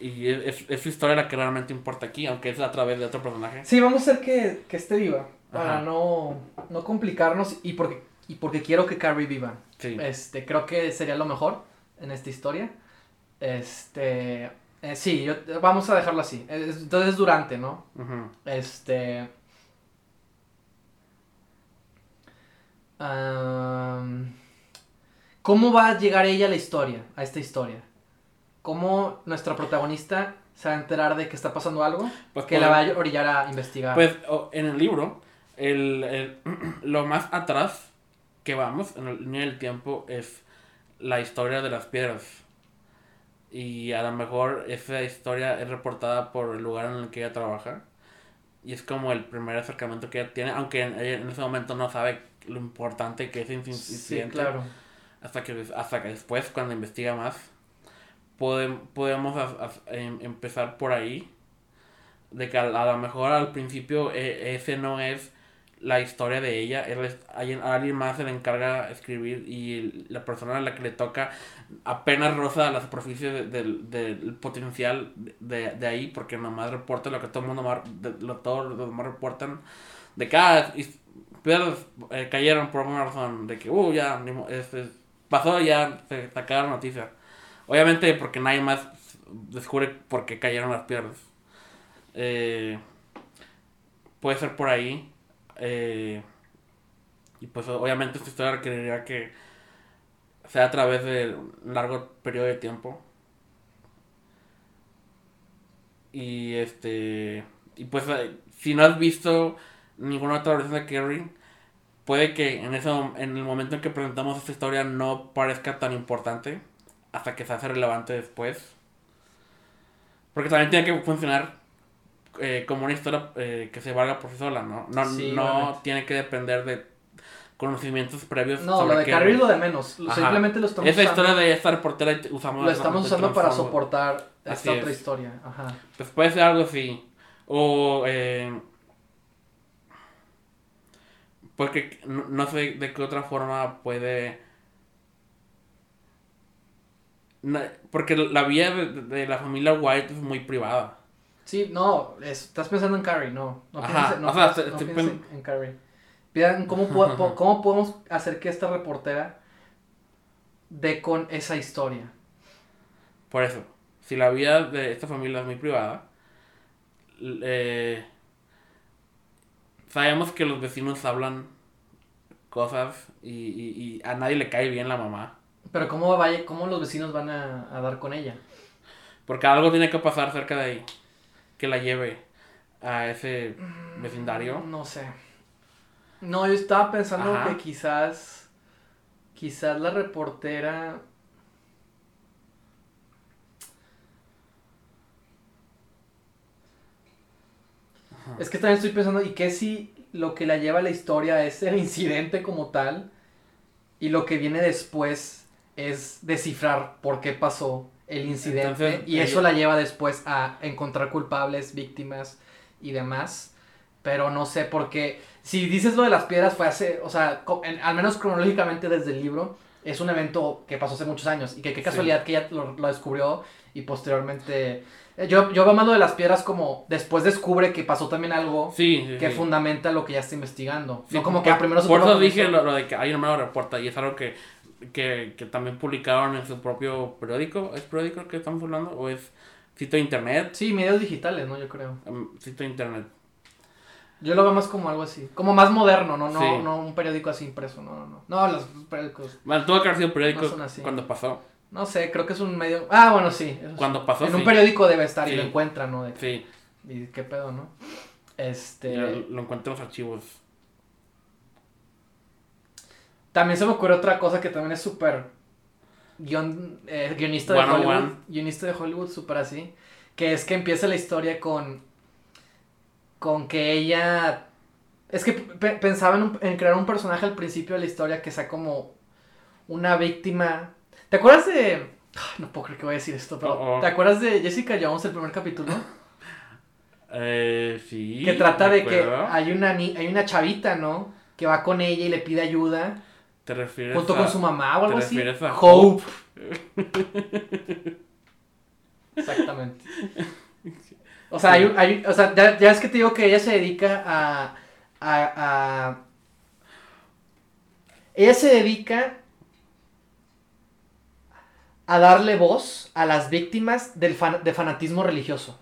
Y es, es, es su historia la que realmente importa aquí, aunque es a través de otro personaje. Sí, vamos a hacer que, que esté viva. Para Ajá. no, no complicarnos y porque, y porque quiero que Carrie viva. Sí. Este, creo que sería lo mejor en esta historia. Este, eh, sí, yo, vamos a dejarlo así. Es- Entonces durante, ¿no? Este. am, ¿Cómo va a llegar ella a la historia, a esta historia? ¿Cómo nuestra protagonista se va a enterar de que está pasando algo Pues, que la va a orillar a investigar? Pues en el libro, el, el- *clears throat* lo más atrás que vamos en el línea del tiempo es la historia de las piedras. Y a lo mejor esa historia es reportada por el lugar en el que ella trabaja. Y es como el primer acercamiento que ella tiene, aunque en, en ese momento no sabe lo importante que es ese inc- sí, incidente. claro. Hasta que, hasta que después, cuando investiga más, podem- podemos a- a- em- empezar por ahí. De que a, a lo mejor al principio eh, ese no es la historia de ella, él alguien, alguien más se le encarga escribir y la persona a la que le toca apenas roza la superficie de- del, del potencial de, de ahí, porque nomás reporta lo que todo el mundo, más, de- lo, todos los demás reportan, de que ah, piedras eh, cayeron por alguna razón, de que, uh, ya, este, pasó, ya se sacaron noticias. Obviamente porque nadie más descubre por qué cayeron las piedras. Eh, puede ser por ahí. eh, y pues obviamente esta historia requeriría que sea a través de un largo periodo de tiempo. Y este. Y pues eh, si no has visto ninguna otra versión de Kerry, puede que en ese mom- en el momento en que presentamos esta historia no parezca tan importante hasta que se hace relevante después. Porque también tiene que funcionar eh, como una historia eh, que se valga por sí sola, ¿no? No, Sí, no obviamente. tiene que depender de conocimientos previos No, sobre lo de. Carrie lo de menos. Ajá. Simplemente lo estamos Esa usando, historia de esta reportera usamos lo estamos usando para soportar Así esta otra es. historia. Ajá. Pues puede ser algo así. O. Eh, porque no, no sé de qué otra forma puede. no- porque la vida de, de la familia White es muy privada. Sí, no, es- estás pensando en Carrie, no. No Ajá, pienses, no o sea, pienses- te- no te pienses pen- en, Carrie. Cómo, *laughs* po- cómo podemos hacer que esta reportera dé con esa historia. Por eso, si la vida de esta familia es muy privada, eh, sabemos que los vecinos hablan cosas y, y- y a nadie le cae bien la mamá. Pero cómo, vaya, cómo los vecinos van a, a dar con ella. Porque algo tiene que pasar cerca de ahí que la lleve a ese vecindario. No sé. No, yo estaba pensando Ajá. que quizás, quizás la reportera... Es que también estoy pensando, ¿y qué si lo que la lleva a la historia es el incidente como tal? Y lo que viene después es descifrar por qué pasó el incidente. Entonces, y eso la lleva después a encontrar culpables, víctimas y demás. Pero no sé, porque si dices lo de las piedras fue hace, o sea, en- al menos cronológicamente desde el libro, es un evento que pasó hace muchos años y que qué casualidad que ella lo, lo descubrió y posteriormente... eh, Yo, yo veo más lo de las piedras como después descubre que pasó también algo Sí, sí, que fundamenta lo que ya está investigando. No como por- que a primero se Por eso dije lo, lo de que hay un número de reporta y es algo que, que, que también publicaron en su propio periódico. ¿Es periódico que estamos hablando? ¿O es sitio de internet? Sí, medios digitales, ¿no? Yo creo. Em, sitio de internet. Yo lo veo más como algo así. Como más moderno, ¿no? No, Sí. no un periódico así impreso, no, no, no. No, los periódicos. Bueno, tuvo que haber sido periódico No cuando pasó. No sé, creo que es un medio. Ah, bueno, sí. eso. Cuando pasó, En sí. un periódico debe estar y lo encuentran, ¿no? De- Sí, ¿Y qué pedo, no? Este. lo, lo encuentro en los archivos. También se me ocurre otra cosa que también es súper. guion- eh, guionista de Hollywood. Guionista de Hollywood, súper así. Que es que empieza la historia con. Con que ella. Es que pe- pensaba en, un- en crear un personaje al principio de la historia que sea como. Una víctima. ¿Te acuerdas de.? No puedo creer que voy a decir esto, pero. Oh. ¿Te acuerdas de Jessica Jones, el primer capítulo? *laughs* Eh, sí. que trata de que hay una, ni- hay una chavita, ¿no? Que va con ella y le pide ayuda. ¿Te refieres Junto a- con su mamá o algo ¿te así. refieres a Hope. *laughs* Exactamente. O sea, hay, o sea ya, ya es que te digo que ella se dedica a, a, a- Ella se dedica a darle voz a las víctimas del fan- de fanatismo religioso.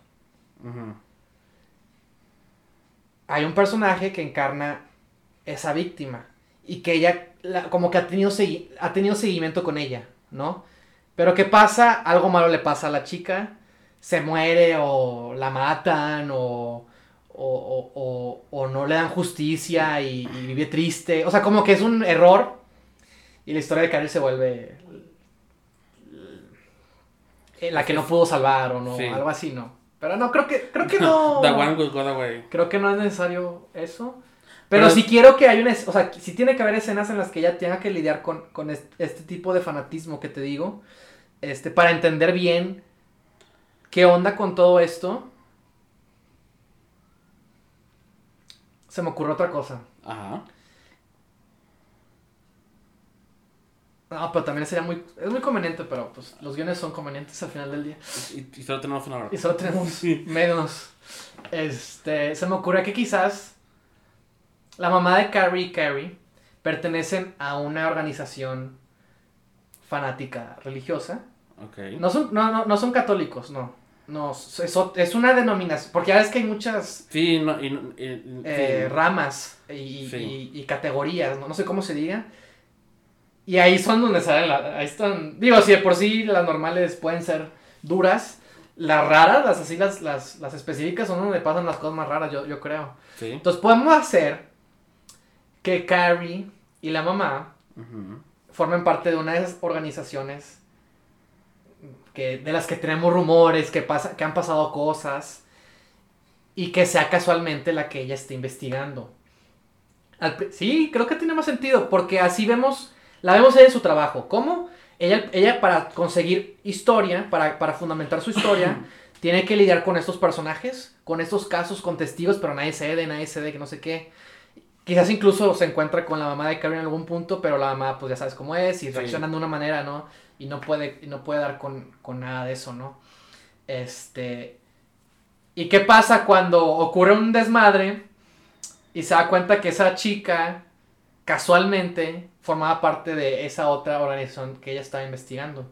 Hay un personaje que encarna esa víctima y que ella la- como que ha tenido, segui- ha tenido seguimiento con ella, ¿no? Pero ¿qué pasa? Algo malo le pasa a la chica, se muere o la matan o, o, o- o- o no le dan justicia y, y vive triste. O sea, como que es un error y la historia de Carrie se vuelve eh, la que no pudo salvar o no, Sí. algo así, ¿no? Pero no, creo que, creo que no. *laughs* The one will go away. Creo que no es necesario eso. Pero, Pero- si quiero que haya una... O sea, si tiene que haber escenas en las que ella tenga que lidiar con, con est- este, tipo de fanatismo que te digo. Este, para entender bien qué onda con todo esto. Se me ocurrió otra cosa. Ajá. No, pero también sería muy... Es muy conveniente, pero pues los guiones son convenientes al final del día. Y, y solo tenemos una hora. Y solo tenemos Sí. menos. Este, se me ocurre que quizás la mamá de Carrie y Carrie pertenecen a una organización fanática religiosa. Ok. No son, no, no, no son católicos, no. No, es, es una denominación. Porque ya ves que hay muchas Sí, no, y, no- y- y- eh, sí. ramas y, Sí. y- categorías, ¿no? no sé cómo se diga. Y ahí son donde salen, la- ahí están, digo, si de por sí las normales pueden ser duras, las raras, las así, las, las, las específicas son donde pasan las cosas más raras, yo, yo creo. Entonces podemos hacer que Carrie y la mamá formen parte de una de esas organizaciones que, de las que tenemos rumores, que, pasa, que han pasado cosas y que sea casualmente la que ella esté investigando. Al sí, creo que tiene más sentido porque así vemos, la vemos ella en su trabajo. ¿Cómo? Ella, ella para conseguir historia, para, para fundamentar su historia, *clears throat* tiene que lidiar con estos personajes, con estos casos, con testigos, pero nadie cede, nadie cede, que no sé qué. Quizás incluso se encuentra con la mamá de Carrie en algún punto, pero la mamá, pues ya sabes cómo es, y Sí. reaccionan de una manera, ¿no? Y no puede, no puede dar con, con nada de eso, ¿no? Este. ¿Y qué pasa cuando ocurre un desmadre y se da cuenta que esa chica casualmente formaba parte de esa otra organización que ella estaba investigando?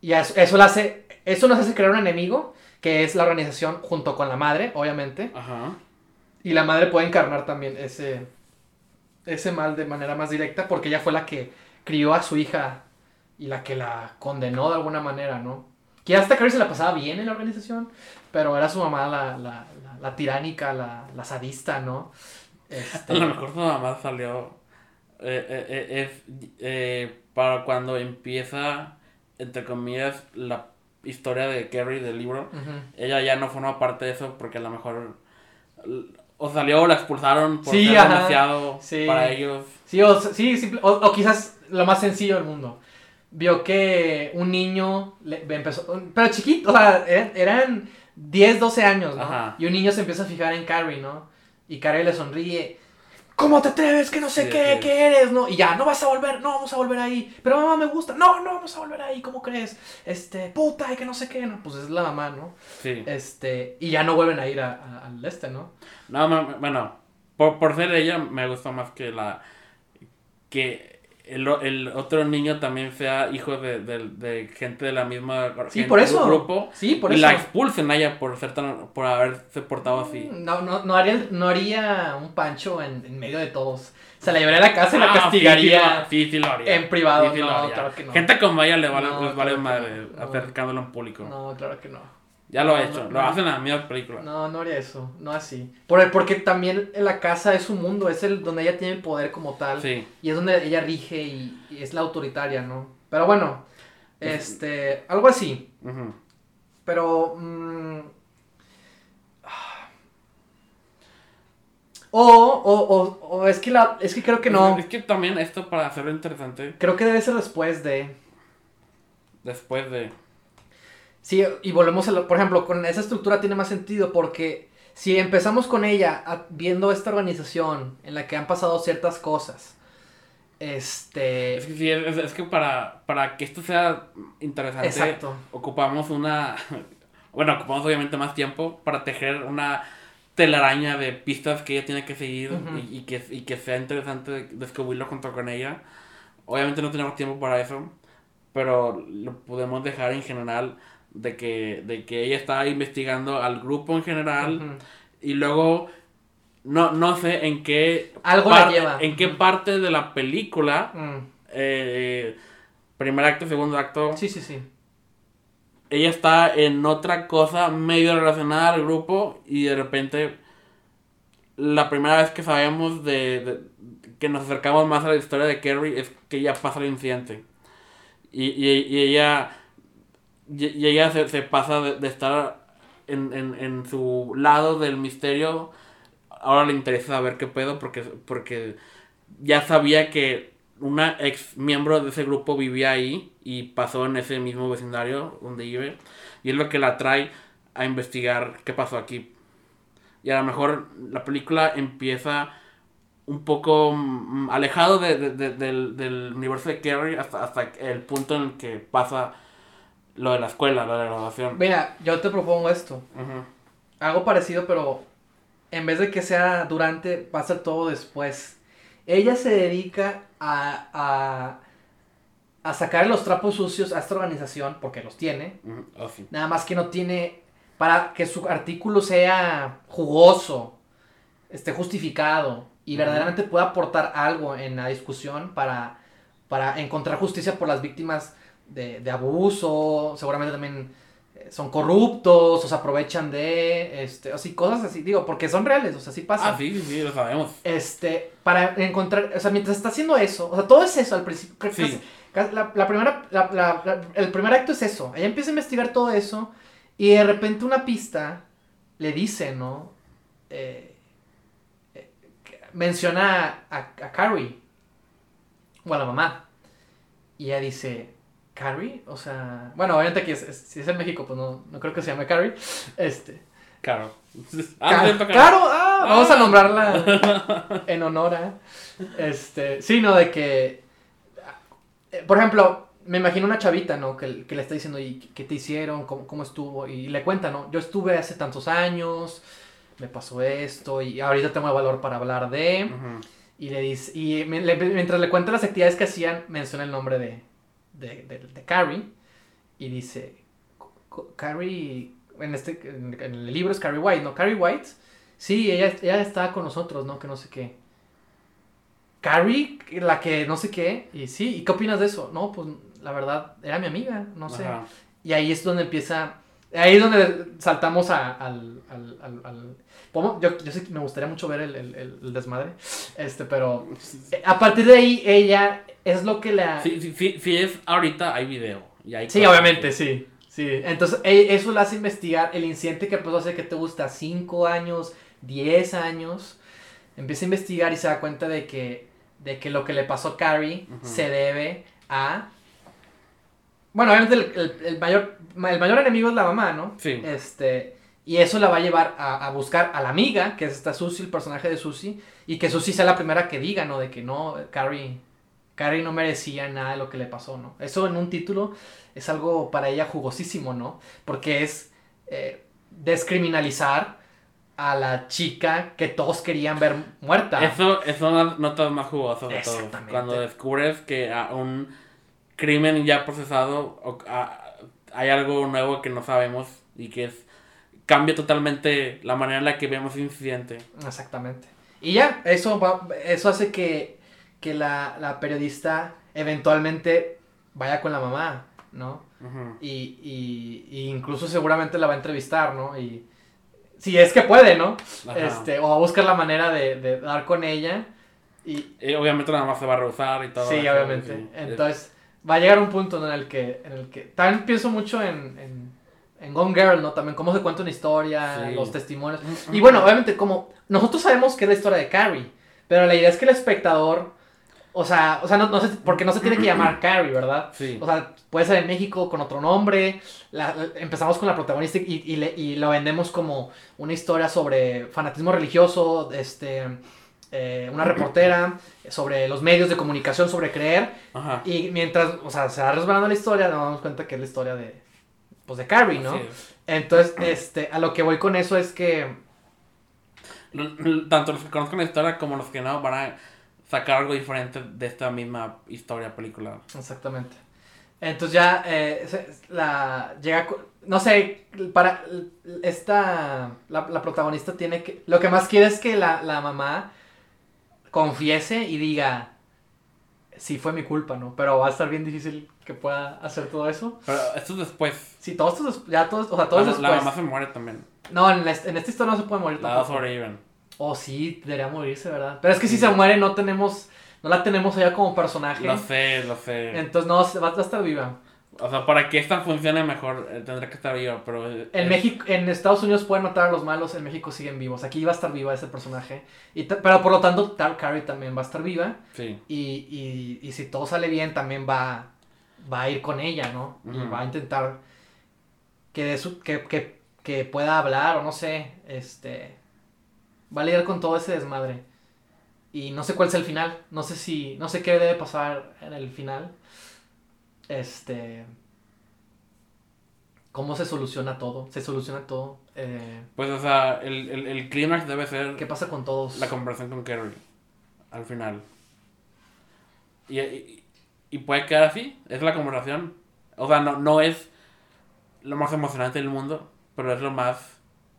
Y eso, eso, la hace, eso nos hace crear un enemigo, que es la organización junto con la madre, obviamente. Ajá. Y la madre puede encarnar también ese, ese mal de manera más directa porque ella fue la que crió a su hija y la que la condenó de alguna manera, ¿no? Que hasta Carrie se la pasaba bien en la organización, pero era su mamá la, la, la, la tiránica, la, la sadista, ¿no? Este, *laughs* A lo mejor su mamá salió. eh, eh, eh, es eh, para cuando empieza, entre comillas, la historia de Carrie del libro. Ella ya no forma parte de eso porque a lo mejor. O salió o la expulsaron por Sí, ser demasiado Sí. para ellos. Sí, o, sí, simple- o, o quizás lo más sencillo del mundo. Vio que un niño le- empezó, pero chiquito, o sea, eran, eran 10, 12 años, ¿no? Ajá. Y un niño se empieza a fijar en Carrie, ¿no? Y Carrie le sonríe. ¿cómo te atreves? Que no sé Sí, qué, sí. qué eres, ¿no? Y ya, no vas a volver, no vamos a volver ahí. Pero mamá me gusta, no, no vamos a volver ahí, ¿cómo crees? Este, puta, y que no sé qué, ¿no? Pues es la mamá, ¿no? Sí. Este, y ya no vuelven a ir a- a- al este, ¿no? No, no, bueno, por, por ser ella me gusta más que la que el, el otro niño también sea hijo de, de- de gente de la misma Sí, por eso. grupo Sí, por y eso. la expulsen a ella por ser tan por haberse portado así. No, no, no, haría, no haría un pancho en, en medio de todos. Se la llevaría a la casa y la Ah, castigaría. Sí, sí, sí lo haría. en privado, Sí, sí lo no, haría. claro que no. Gente como ella le vale, No, les vale claro que madre escándalo en público. No, claro que no. Ya lo ha hecho, no, lo no. hacen en las mismas películas. No, no haría eso, no así. Por porque también en la casa es su mundo, es el donde ella tiene el poder como tal. Sí. Y es donde ella rige y, y es la autoritaria, ¿no? Pero bueno, este, algo así. Pero... mm, ah. o, o, o, o es que la, es que creo que no. Es que también esto para hacerlo interesante, Creo que debe ser después de... después de... Sí, y volvemos a lo, por ejemplo, con esa estructura tiene más sentido porque si empezamos con ella a- viendo esta organización en la que han pasado ciertas cosas, este... Es que, sí, es, es que para, para que esto sea interesante, Exacto. ocupamos una... *laughs* Bueno, ocupamos obviamente más tiempo para tejer una telaraña de pistas que ella tiene que seguir Ujú. y, y que, y que sea interesante descubrirlo junto con ella. Obviamente no tenemos tiempo para eso, pero lo podemos dejar en general de que, de que ella está investigando al grupo en general y luego no, no sé en qué Algo la lleva. en qué parte de la película Mm. eh, primer acto, segundo acto, Sí, sí, sí. ella está en otra cosa medio relacionada al grupo y de repente la primera vez que sabemos de, de- que nos acercamos más a la historia de Carrie es que ya pasa el incidente y, y- y ella ella se, se pasa de, de estar en, en, en su lado del misterio ahora le interesa saber qué pedo porque porque ya sabía que una ex miembro de ese grupo vivía ahí y pasó en ese mismo vecindario donde vive. Y es lo que la trae a investigar qué pasó aquí. Y a lo mejor la película empieza un poco mm, alejado de- de- de- del, del universo de Carrie hasta, hasta el punto en el que pasa lo de la escuela, lo de la graduación. Mira, yo te propongo esto. Ujú. Algo parecido, pero en vez de que sea durante, va a ser todo después. Ella se dedica a, a, a sacar los trapos sucios a esta organización, porque los tiene. Oh, sí. Nada más que no tiene, para que su artículo sea jugoso, esté justificado y verdaderamente pueda aportar algo en la discusión para, para encontrar justicia por las víctimas de, de abuso, seguramente también eh, son corruptos o se aprovechan de, este, así, cosas así, digo, porque son reales, o sea, sí pasa. Ah, sí, sí, sí, lo sabemos. Este, para encontrar, o sea, mientras está haciendo eso, o sea, todo es eso al principio. Sí. casi- La, la primera, la- el primer acto es eso. Ella empieza a investigar todo eso y de repente una pista le dice, ¿no? Eh, eh, menciona a, a Carrie o a la mamá. Y ella dice, ¿Carrie? O sea, bueno, obviamente que es- es- si es en México, pues no, no creo que se llame Carrie. Este, Claro. Ca- Ah, claro, ah, vamos a Ah. nombrarla *laughs* en honor a. Este, sí, no, de que. eh, Por ejemplo, me imagino una chavita, ¿no? Que, que le está diciendo, ¿y qué te hicieron? ¿Cómo, cómo estuvo? Y le cuenta, ¿no? Yo estuve hace tantos años, me pasó esto, y ahorita tengo el valor para hablar de. Y le dice, y me- le- mientras le cuenta las actividades que hacían, menciona el nombre de, de, de, de Carrie. Y dice, "Co- Carrie, en, este, en, el libro es Carrie White, ¿no? Carrie White, sí, ella, ella estaba con nosotros, ¿no? Que no sé qué. Carrie, la que no sé qué, y sí, ¿y qué opinas de eso? No, pues la verdad, era mi amiga, no sé. Ajá. Y ahí es donde empieza. Ahí es donde saltamos a- al. al, al, al- yo, yo sé que me gustaría mucho ver el, el- el- el desmadre. Este, pero. eh, A partir de ahí, ella es lo que la. Sí, sí, sí, sí es ahorita hay video. Y hay Sí, obviamente, sí. Sí. Entonces, e- eso la hace investigar el incidente que pasó hace que te gusta 5 años, 10 años. Empieza a investigar y se da cuenta de que, de que lo que le pasó a Carrie se debe a. Bueno, obviamente el, el- el mayor, el mayor enemigo es la mamá, ¿no? Sí. Este. Y eso la va a llevar a, a buscar a la amiga, que es esta Susie, el personaje de Susie, y que Susie sea la primera que diga, ¿no? De que no, Carrie, Carrie no merecía nada de lo que le pasó, ¿no? Eso en un título es algo para ella jugosísimo, ¿no? Porque es eh, descriminalizar a la chica que todos querían ver muerta. Eso, eso son las notas más jugosas de todo. Exactamente. Cuando descubres que a un crimen ya procesado o a- hay algo nuevo que no sabemos y que es cambia totalmente la manera en la que vemos el incidente. Exactamente. Y ya, eso, va- eso hace que, que la, la periodista eventualmente vaya con la mamá, ¿no? Y, y, y incluso seguramente la va a entrevistar, ¿no? Y si es que puede, ¿no? Ajá. Este, o va a buscar la manera de, de dar con ella. Y Y obviamente nada más se va a rehusar y todo. sí, obviamente. Entonces, va a llegar un punto en el que, en el que también pienso mucho en, en, en Gone Girl, ¿no? También cómo se cuenta una historia, Sí. los testimonios. Es- Y bueno, obviamente, como nosotros sabemos que es la historia de Carrie, pero la idea es que el espectador, o sea, o sea, no, no se- porque no se tiene que llamar *clears throat* Carrie, ¿verdad? Sí. O sea, puede ser en México con otro nombre. la- la- empezamos con la protagonista y, y, le- y lo vendemos como una historia sobre fanatismo religioso, este, eh, una reportera, sobre los medios de comunicación, sobre creer. Ajá. Y mientras, o sea, se va resbalando la historia, nos damos cuenta que es la historia de, pues, de Carrie, ¿no? Entonces, este, a lo que voy con eso es que Tanto los que conozcan la historia como los que no van a sacar algo diferente de esta misma historia, película. Exactamente. Entonces ya eh, se- la llega, no sé, para esta, la, la protagonista tiene que, lo que más quiere es que la, la mamá confiese y diga, sí fue mi culpa, ¿no? Pero va a estar bien difícil que pueda hacer todo eso. Pero esto es después. Sí, todo esto es, ya todo, o sea, todo la, es la después. mamá se muere también. No, en, la- en esta historia no se puede morir La tampoco. sobreviven. O sí, debería morirse, ¿verdad? Pero es que si se muere no tenemos, no la tenemos allá como personaje. Lo sé, lo sé. Entonces no, va a estar viva. O sea, para que esta funcione mejor, eh, tendrá que estar viva, pero... eh, En eh, México, en Estados Unidos pueden matar a los malos, en México siguen vivos. Aquí va a estar viva ese personaje. Y pero por lo tanto, Tar Carrie también va a estar viva. Sí. Y, y, y si todo sale bien, también va, va a ir con ella, ¿no? Y va a intentar que, de su- que, que, que pueda hablar o no sé. Este. Va a lidiar con todo ese desmadre. Y no sé cuál es el final. No sé si. No sé qué debe pasar en el final. Este. ¿Cómo se soluciona todo? Se soluciona todo. Eh, Pues, o sea, el, el, el clímax debe ser ¿Qué pasa con todos? la conversación con Carrie. Al final. Y, y, y puede quedar así. Es la conversación. O sea, no, no es lo más emocionante del mundo, pero es lo más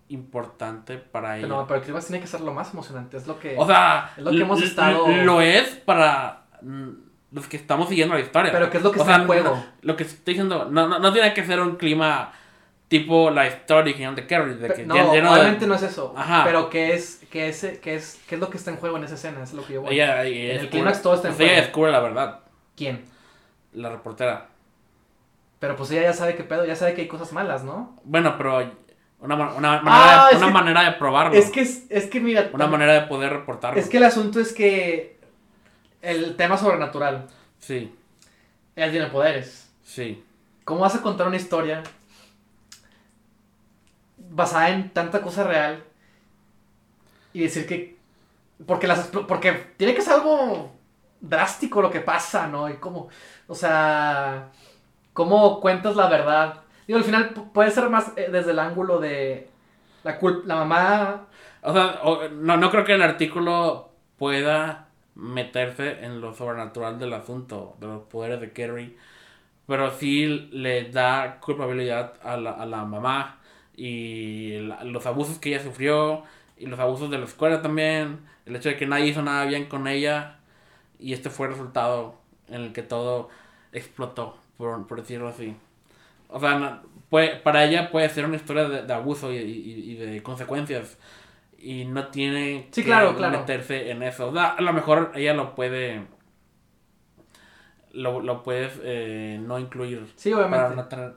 importante para ella. Pero no, pero el clímax tiene que ser lo más emocionante. Es lo que. O sea, Es lo que hemos estado- Lo es para mm, los que estamos siguiendo la historia. Pero ¿qué es lo que O está sea, en juego? no- lo que estoy diciendo, no, no, no tiene que ser un clima tipo la historia original de Carrie. De que no, lleno de- obviamente no es eso. Ajá. Pero ¿qué es, qué, es, qué, es, ¿qué es lo que está en juego en esa escena? Es lo que yo voy. Ella, ella En el descubre- clímax todo está en pues ella juego. descubre la verdad, ¿Quién? la reportera. Pero pues ella ya sabe qué pedo, ya sabe que hay cosas malas, ¿no? Bueno, pero una, una, Ah, manera, de, es una que- manera de probarlo. Es que, es, que mira. Una manera de poder reportarlo. Es que el asunto es que. El tema sobrenatural. Sí, Ella tiene poderes. sí. ¿Cómo vas a contar una historia basada en tanta cosa real y decir que porque las porque tiene que ser algo drástico lo que pasa, ¿no? Y cómo, o sea, cómo cuentas la verdad. Digo, al final pu- puede ser más eh, desde el ángulo de la cul- la mamá O sea, o- no, no creo que el artículo pueda meterse en lo sobrenatural del asunto, de los poderes de Carrie, pero sí le da culpabilidad a la, a la mamá y los abusos que ella sufrió y los abusos de la escuela también, el hecho de que nadie hizo nada bien con ella y este fue el resultado en el que todo explotó, por, por decirlo así. O sea, no- puede- para ella puede ser una historia de, de abuso y, y- y de consecuencias. Y no tiene Sí, que claro, claro. meterse en eso. O sea, a lo mejor ella lo puede. Lo, lo puedes eh, no incluir. Sí, para obviamente. no tener-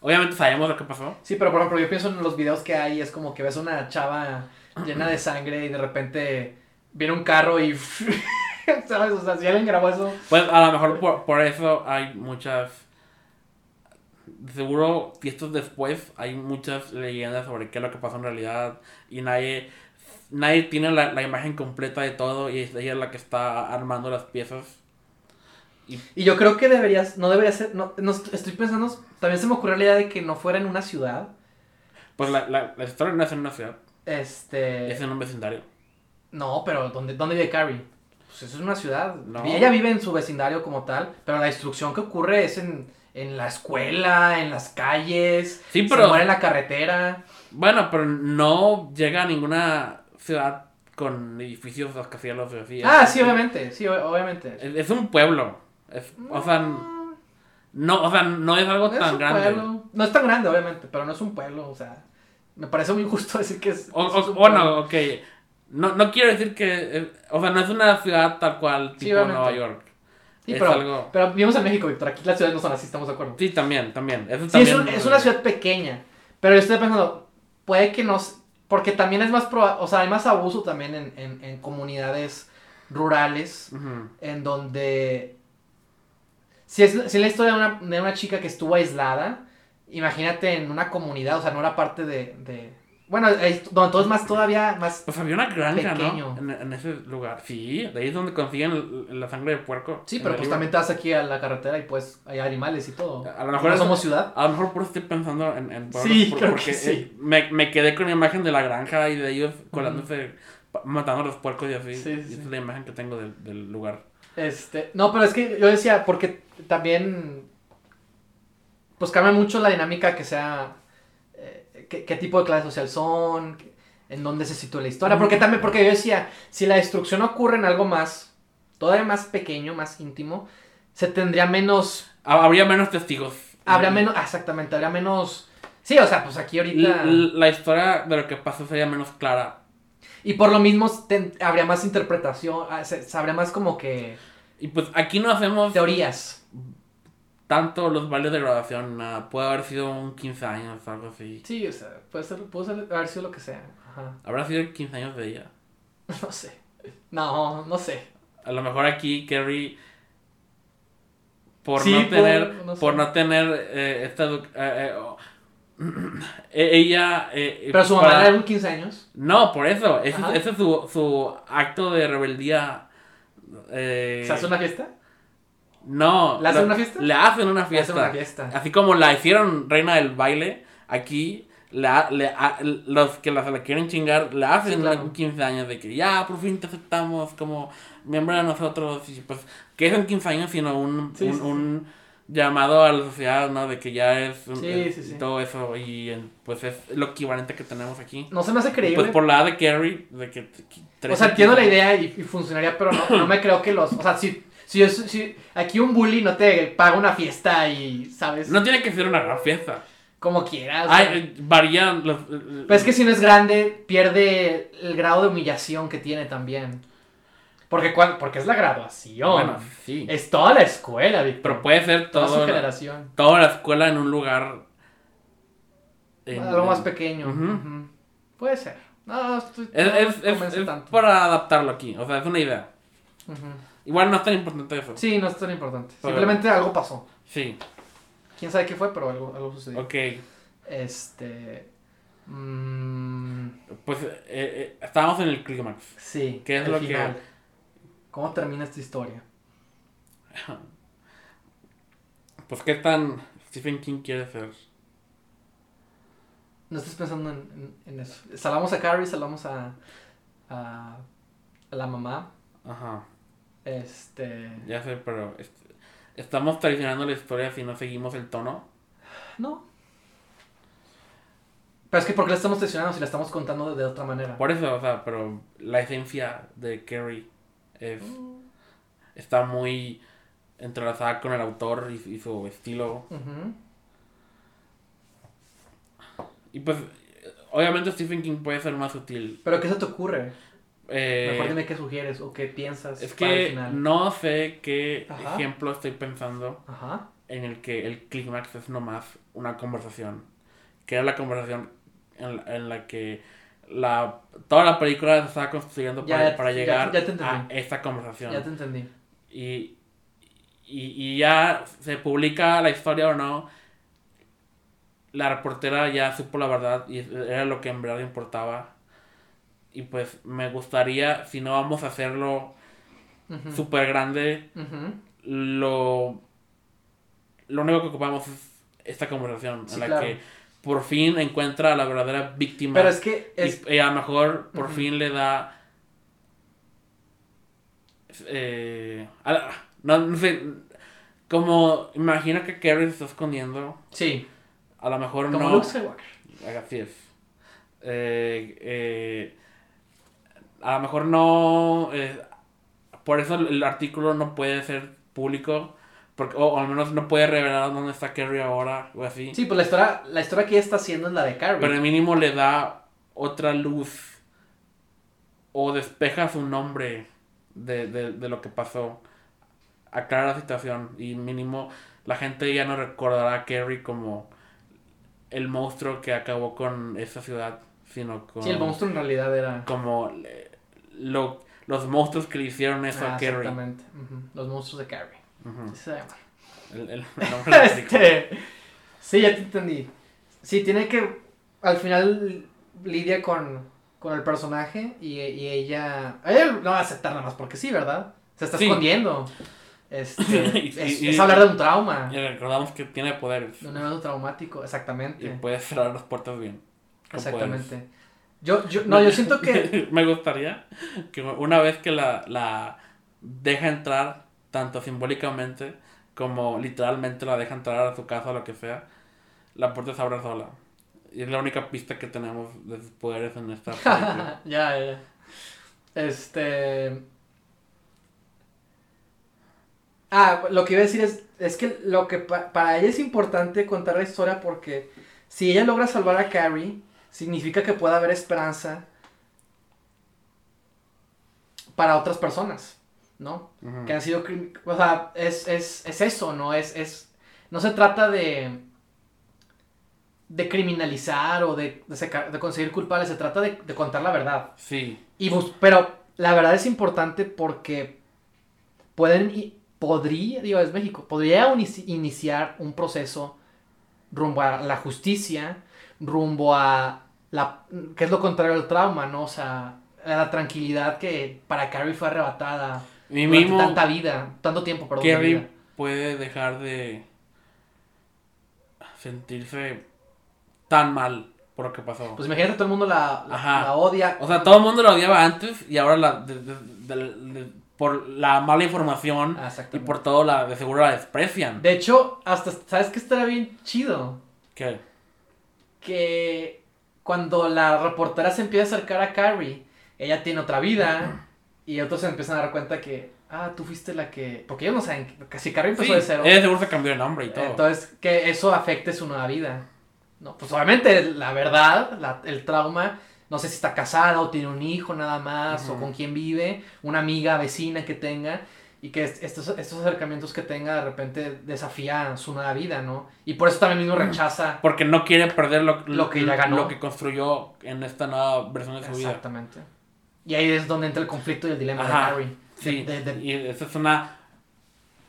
Obviamente sabemos lo que pasó. Sí, pero por ejemplo, yo pienso en los videos que hay, es como que ves una chava llena de sangre y de repente viene un carro y... *laughs* ¿Sabes? O sea, si alguien grabó eso... Pues a lo mejor por, por eso hay muchas seguro, fiestas después, hay muchas leyendas sobre qué es lo que pasó en realidad y nadie, nadie tiene la, la imagen completa de todo y es ella la que está armando las piezas. Y yo creo que deberías, no debería ser, no, no estoy pensando, también se me ocurrió la idea de que no fuera en una ciudad. Pues la, la, la historia no es en una ciudad, Este. es en un vecindario. No, pero ¿dónde, dónde vive Carrie? Pues eso es una ciudad. No. Y ella vive en su vecindario como tal, pero la destrucción que ocurre es en, en la escuela, en las calles, Sí, se pero- muere en la carretera. Bueno, pero no llega a ninguna ciudad con edificios rascacielos así. Ah, sí, obviamente, sí, obviamente. Es, es un pueblo. Es- o sea, no, o sea, no es algo no es tan un grande. pueblo. No es tan grande, obviamente, pero no es un pueblo, o sea. Me parece muy injusto *laughs* decir que es. O, que o- es un bueno, pueblo. ok. No, no quiero decir que. eh, o sea, no es una ciudad tal cual, Sí, tipo obviamente. Nueva York. Sí, pero, algo- pero vivimos en México, Víctor. Aquí las ciudades no son así, estamos de acuerdo. Sí, también, también. Eso Sí, es, también un- es una ciudad pequeña. Pero yo estoy pensando, puede que no. s- Porque también es más probable. O sea, hay más abuso también en, en, en comunidades rurales. En donde. Si es, si es la historia de una, de una chica que estuvo aislada. Imagínate en una comunidad, o sea, no era parte de. de- bueno, ahí- donde todo es más todavía más. Pues había una granja, Pequeño. ¿no? En, en ese lugar. Sí, de ahí es donde consiguen el- la sangre de puerco. Sí, pero pues también te vas aquí a la carretera y pues hay animales y todo. A lo mejor no somos ciudad. A lo mejor por eso estoy pensando en, en pueblos, Sí, por- creo que porque sí. eh, me, me quedé con la imagen de la granja y de ellos colándose, pa- matando a los puercos y así. Sí, y sí. esa es la imagen que tengo del, del lugar. Este, no, pero es que yo decía, porque también, pues cambia mucho la dinámica que sea, eh, qué, qué tipo de clase social son, en dónde se sitúa la historia, porque también, porque yo decía, si la destrucción ocurre en algo más, todavía más pequeño, más íntimo, se tendría menos, Ha- Habría menos testigos. habría menos, exactamente, habría menos, sí, o sea, pues aquí ahorita, La historia de lo que pasó sería menos clara. y por lo mismo ten- habría más interpretación, ah, se habría más como que Y pues aquí no hacemos teorías. Tanto los bailes de graduación, nada. Puede haber sido un 15 años, algo así. Sí, o sea, puede ser, puede ser- haber sido lo que sea. Ajá. Habrá sido 15 años de ella. *laughs* No sé. No, no sé. A lo mejor aquí Kerry por Sí, no por- tener no sé. por no tener eh, esta eh, eh, oh, *clears throat* eh, ella eh, Pero su mamá era un 15 años. no por eso ese, es su, su acto de rebeldía eh, ¿Se hace una fiesta? No ¿Le hacen lo- una fiesta? le hacen una Le fiesta, hacen una fiesta. así como la hicieron reina del baile aquí la, le- a- los que la, la quieren chingar le hacen Sí, claro. un 15 años de que ya por fin te aceptamos como miembro de nosotros y pues que son 15 años sino un, Sí, un, sí, sí. un llamado a la sociedad no de que ya es un- Sí, sí, sí. todo eso y pues es lo equivalente que tenemos aquí No se me hace creíble. pues por la edad de Carrie de que o sea, entiendo la idea y, y funcionaría, pero no, no me creo que los. O sea, si, si, es- si aquí un bully no te paga una fiesta y, ¿sabes? no tiene que ser una gran fiesta Como quieras. Ay, eh, varían los Pero es que si no es grande, pierde el grado de humillación que tiene también. Porque, cuan- porque es la graduación. bueno sí Es toda la escuela, Víctor. pero puede ser toda su todo la- generación. toda la escuela en un lugar en- Algo más pequeño. Puede ser. No, estoy, Es, no es, es- para adaptarlo aquí, o sea, es una idea. Ujú. Igual no es tan importante eso. Sí, no es tan importante. Pero- Simplemente algo pasó. Sí, Quién sabe qué fue, pero algo, algo sucedió. ok. Este. mm, Pues eh, eh, estábamos en el clímax. sí. ¿Qué es el lo que- final. ¿Cómo termina esta historia? *laughs* Pues qué tan Stephen King quiere ser. No estés pensando en, en- en eso. Salvamos a Carrie, salvamos a, a, a la mamá. Ajá, Este. ya sé, pero est- estamos traicionando la historia si no seguimos el tono. No. Pero es que ¿por qué la estamos traicionando si la estamos contando de, de otra manera? Por eso, o sea, pero la esencia de Carrie es, está muy entrelazada con el autor y, y su estilo. Y pues, obviamente Stephen King puede ser más sutil. Pero ¿qué se te ocurre? Eh, Mejor dime qué sugieres o qué piensas es para el que final. no sé qué Ajá. ejemplo estoy pensando Ajá. en el que el clímax es nomás una conversación. Que era la conversación en, la- en la que la, toda la película se estaba construyendo Ya, para, ya, para ya, llegar ya te entendí. a esta conversación. Ya te entendí. y, y, y ya se publica la historia o no, la reportera ya supo la verdad y era lo que en verdad importaba. Y pues me gustaría, si no vamos a hacerlo Ujú. súper grande, lo, lo único que ocupamos es esta conversación Sí, en la claro. que por fin encuentra a la verdadera víctima. Pero es que es, Y, y a lo mejor por fin le da. Eh, a la- no, no sé. Como imagina que Carrie se está escondiendo. sí, A lo mejor como no. Luke Skywalker. Así es. Eh, eh, a lo mejor no. eh, por eso el artículo no puede ser público. Porque, o, o al menos no puede revelar dónde está Carrie ahora o así. Sí, pues la historia, la historia que ella está haciendo es la de Carrie. Pero el mínimo le da otra luz o despeja su nombre de, de, de lo que pasó. Aclara la situación y mínimo la gente ya no recordará a Kerry como el monstruo que acabó con esa ciudad, sino como, sí, el monstruo en realidad era... como eh, lo- los monstruos que le hicieron eso Ah, a Kerry. exactamente. Ujú, Los monstruos de Carrie. Ujú. Así se llama. El, el- nombre. *laughs* Este, sí, ya te entendí. Sí, tiene que. Al final lidia con, con el personaje y, y ella. Ella no va a aceptar nada más porque sí, ¿verdad? Se está Sí. escondiendo. *laughs* Este, Y- es, y- es y- hablar de un trauma. Y recordamos que tiene poderes De un evento traumático, y exactamente. puede cerrar las puertas bien. Exactamente. Yo, yo, no, yo siento que. *laughs* Me gustaría que una vez que la, la deja entrar, tanto simbólicamente como literalmente la deja entrar a su casa o lo que sea, la puerta se abre sola. Y es la única pista que tenemos de sus poderes en esta *laughs* película. ya, ya. Este. Ah, lo que iba a decir es, es que lo que pa- para ella es importante contar la historia porque si ella logra salvar a Carrie, significa que puede haber esperanza para otras personas, ¿no? Que han sido, o sea, es, es, es eso, ¿no? Es, es, no se trata de, de criminalizar o de, de, sacar- de conseguir culpables, se trata de, de contar la verdad. Sí, Y bus- pero la verdad es importante porque pueden, podría, digo, es México, podría iniciar un proceso rumbo a la justicia, rumbo a la, que es lo contrario al trauma, ¿no? O sea, a la tranquilidad que para Carrie fue arrebatada durante mismo tanta vida, tanto tiempo, perdón. de. Kerry puede dejar de sentirse tan mal por lo que pasó. Pues imagínate, todo el mundo la, la, odia. O sea, todo el mundo la odiaba antes y ahora la, de- de- por la mala información Ah, y por todo la de seguro la desprecian. De hecho, hasta, ¿sabes qué estaría bien chido? ¿Qué? Que cuando la reportera se empieza a acercar a Carrie, ella tiene otra vida y otros se empiezan a dar cuenta que, ah, tú fuiste la que... Porque ellos no saben, que si Carrie empezó Sí, de cero, ella seguro se cambió de nombre y todo. entonces que eso afecte su nueva vida. No, pues obviamente la verdad, la- el trauma, no sé si está casada o tiene un hijo nada más, o con quién vive, una amiga, vecina que tenga, y que est- estos, estos acercamientos que tenga de repente desafía su nueva vida, ¿no? Y por eso también mismo rechaza. Porque no quiere perder lo, Lo que ya ganó. lo que construyó en esta nueva versión de su vida. Exactamente. Y ahí es donde entra el conflicto y el dilema Ajá, de Carrie. Sí, De- de- y esa es una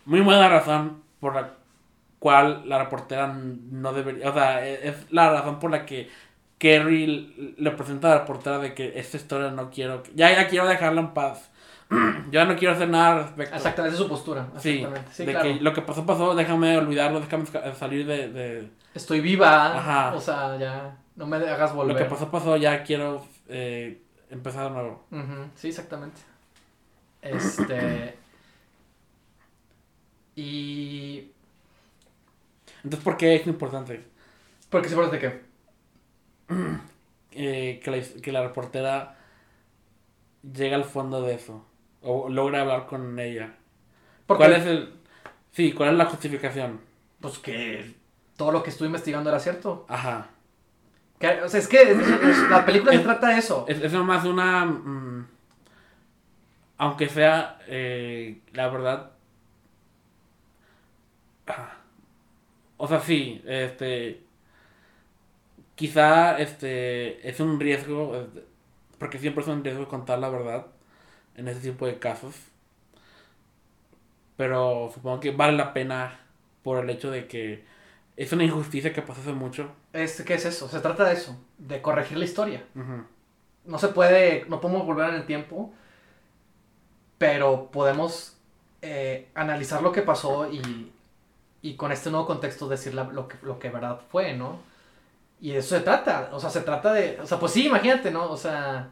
muy buena razón por la cual la reportera no debería, o sea, e- es la razón por la que Kerry le presenta a la reportera de que esta historia no quiero, que- ya, ya quiero dejarla en paz, *clears throat* ya no quiero hacer nada al respecto. Exactamente, esa es su postura. Sí, Exactamente. Sí, de claro. que lo que pasó pasó, déjame olvidarlo, déjame sca- salir de, de- Estoy viva. Ajá. O sea, ya. No me hagas volver. lo que pasó pasó, ya quiero eh, empezar de nuevo. Sí, exactamente. Este. Y. Entonces, ¿por qué es importante? ¿Por qué se parece que? eh, que, la, que la reportera llega al fondo de eso. O logra hablar con ella. Porque, ¿Cuál es el... Sí, ¿cuál es la justificación? Pues que todo lo que estuve investigando era cierto. Ajá. Que- o sea, es que es- es- la película se trata de eso. Es, nomás una... mm, aunque sea, eh, la verdad... ah, O sea, sí, este... Quizá este es un riesgo, porque siempre es un riesgo contar la verdad en ese tipo de casos. Pero supongo que vale la pena por el hecho de que Es una injusticia que pasó hace mucho. Es, ¿Qué es eso? Se trata de eso, de corregir la historia. No se puede, no podemos volver en el tiempo, pero podemos eh, analizar lo que pasó y, y con este nuevo contexto decir la- lo, que, lo que verdad fue, ¿no? Y de eso se trata, o sea, se trata de, o sea, pues sí, imagínate, ¿no? O sea,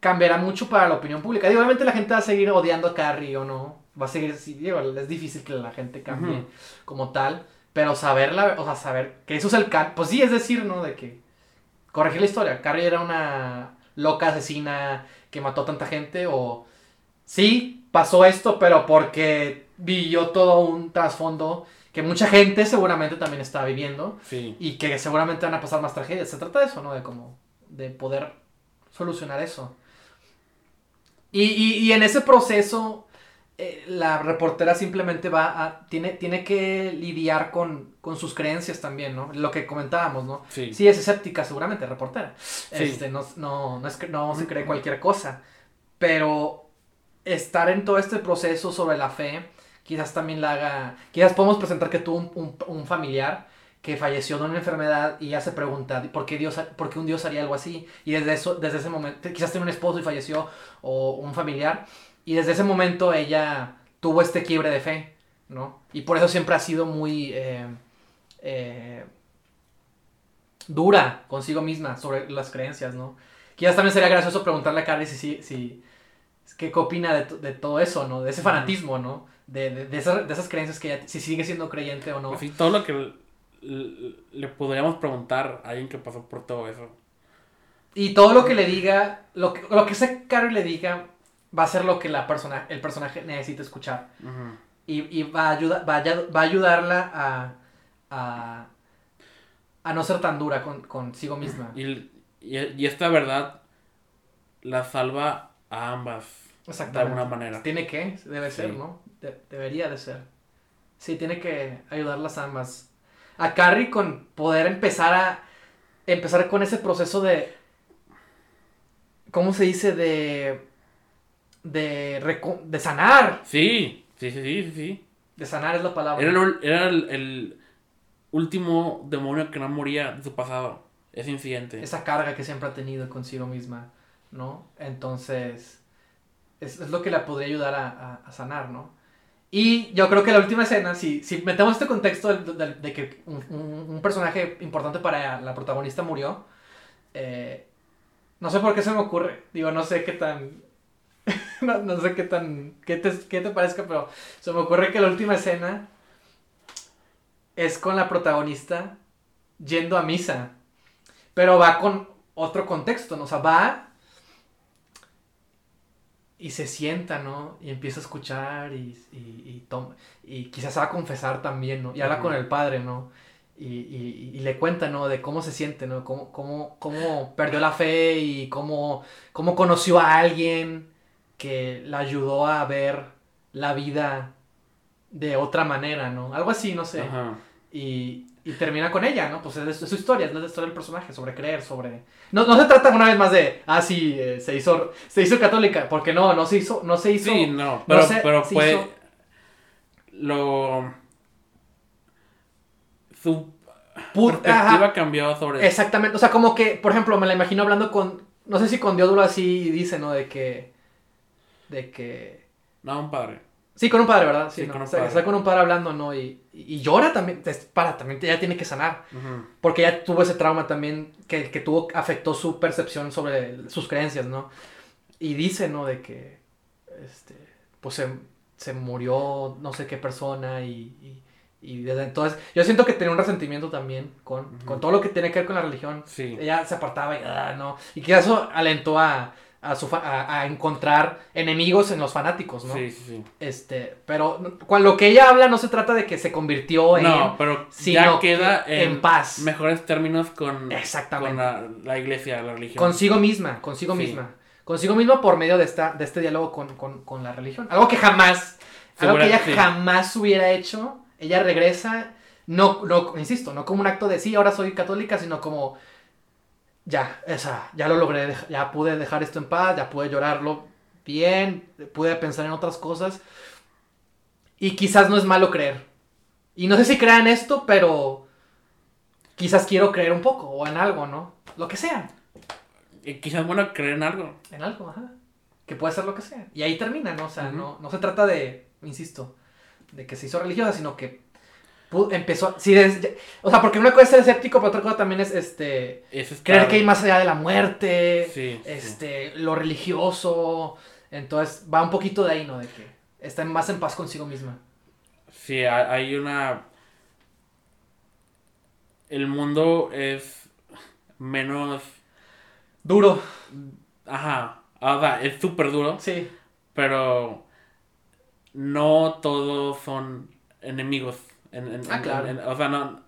cambiará mucho para la opinión pública. Digo, obviamente la gente va a seguir odiando a Carrie o no, va a seguir, sí, digo, es difícil que la gente cambie como tal, pero saberla, o sea, saber que eso es el can, pues sí, es decir, ¿no? De que corregir la historia, Carrie era una loca asesina que mató a tanta gente o sí, pasó esto, pero porque vivió todo un trasfondo que mucha gente seguramente también está viviendo Sí. y que seguramente van a pasar más tragedias. Se trata de eso, ¿no? De como, de poder solucionar eso. Y, y- y en ese proceso, eh, la reportera simplemente va a, tiene, tiene que lidiar con, con sus creencias también, ¿no? Lo que comentábamos, ¿no? Sí. Sí, es escéptica, seguramente, reportera. Este, no, no, no, es no se cree cualquier cosa. Pero estar en todo este proceso sobre la fe, quizás también la haga. Quizás podemos presentar que tuvo un, un- un familiar que falleció de una enfermedad y ya se pregunta por qué Dios por qué un Dios haría algo así y desde eso desde ese momento quizás tiene un esposo y falleció o un familiar y desde ese momento ella tuvo este quiebre de fe no y por eso siempre ha sido muy eh, eh, dura consigo misma sobre las creencias, ¿no? Quizás también sería gracioso preguntarle a Carly si, si, si qué opina de, de todo eso, ¿no? De ese fanatismo, ¿no? De, de, de esas, de esas creencias que ella, si sigue siendo creyente o no. Así, todo lo que le podríamos preguntar a alguien que pasó por todo eso. Y todo lo que le diga, lo que, lo que ese Carly le diga, va a ser lo que la persona, el personaje necesita escuchar. Y, y va, a ayuda- va, a, va a ayudarla a, a, a no ser tan dura con, consigo misma. Y, y, y esta verdad la salva a ambas de Exactamente. alguna manera. Tiene que, debe ser. ¿no? De- debería de ser. Sí, tiene que ayudarlas ambas. A Carrie con poder empezar a. Empezar con ese proceso de. ¿Cómo se dice? De. De, de sanar. Sí, sí, sí, sí, sí. De sanar es la palabra. Era, el, era el, el último demonio que no moría de su pasado. Ese incidente. Esa carga que siempre ha tenido consigo misma, ¿no? Entonces. Es, es lo que la podría ayudar a, a- a sanar, ¿no? Y yo creo que la última escena, si, si metemos este contexto del- de, que un, un- un personaje importante para la protagonista murió, eh, no sé por qué se me ocurre, digo, no sé qué tan, *laughs* no, no sé qué tan, qué te, qué te parezca, pero se me ocurre que la última escena es con la protagonista yendo a misa, pero va con otro contexto, ¿no? O sea, va y se sienta, ¿no? Y empieza a escuchar y, y, y, toma- y quizás va a confesar también, ¿no? Y habla con el padre, ¿no? Y, y- y le cuenta, ¿no? De cómo se siente, ¿no? Cómo, cómo, cómo perdió la fe y cómo, cómo conoció a alguien que la ayudó a ver la vida de otra manera, ¿no? Algo así, no sé. Y, y termina con ella, ¿no? Pues es, es su historia, es la historia del personaje, sobre creer, sobre... No, no se trata una vez más de, ah, sí, eh, se hizo, se hizo católica, porque no, no se hizo, no se hizo... Sí, no, pero, pero fue hizo- lo su Put- perspectiva ajá, cambió sobre exactamente, o sea, como que, por ejemplo, me la imagino hablando con, no sé si con Diodoro así dice, ¿no? De que, de que... no un padre. Sí, con un padre, ¿verdad? Sí, Sí, ¿no? con un padre. está con un padre hablando, ¿no? Y, y llora también, para, también ya tiene que sanar. Porque ella tuvo ese trauma también que, que tuvo, afectó su percepción sobre sus creencias, ¿no? Y dice, ¿no? De que, este, pues se, se murió no sé qué persona y, y, y desde entonces, yo siento que tenía un resentimiento también con, con todo lo que tiene que ver con la religión. Sí. Ella se apartaba y, ah, no. Y que eso alentó a, a, su, a, a encontrar enemigos en los fanáticos, ¿no? Sí, sí, sí. Este, pero cuando lo que ella habla no se trata de que se convirtió en... No, pero sino ya queda que en, en paz. mejores términos con, Exactamente. con la, la iglesia, la religión. Consigo misma, consigo Sí. misma. Consigo misma por medio de, esta, de este diálogo con, con- con la religión. Algo que jamás, algo que ella sí. jamás hubiera hecho. Ella regresa, no, no, insisto, no como un acto de sí, ahora soy católica, sino como, ya, esa, ya lo logré, ya pude dejar esto en paz, ya pude llorarlo bien, pude pensar en otras cosas. Y quizás no es malo creer. Y no sé si crean esto, pero quizás quiero creer un poco o en algo, ¿no? Lo que sea. Y quizás bueno creer en algo. En algo, ajá. Que puede ser lo que sea. Y ahí termina, ¿no? O sea, no, no se trata de, insisto, de que se hizo religiosa, sino que empezó... Sí, desde- o sea, porque una cosa es ser escéptico, pero otra cosa también es este... Es Creer que hay más allá de la muerte, Sí, sí. este, lo religioso. Entonces va un poquito de ahí, ¿no? De que está más en paz consigo misma. Sí, ha- hay una... El mundo es menos... Duro. Ajá. O sea, es súper duro, Sí. pero no todos son enemigos. En, en- Ah, en- claro. o sea, no...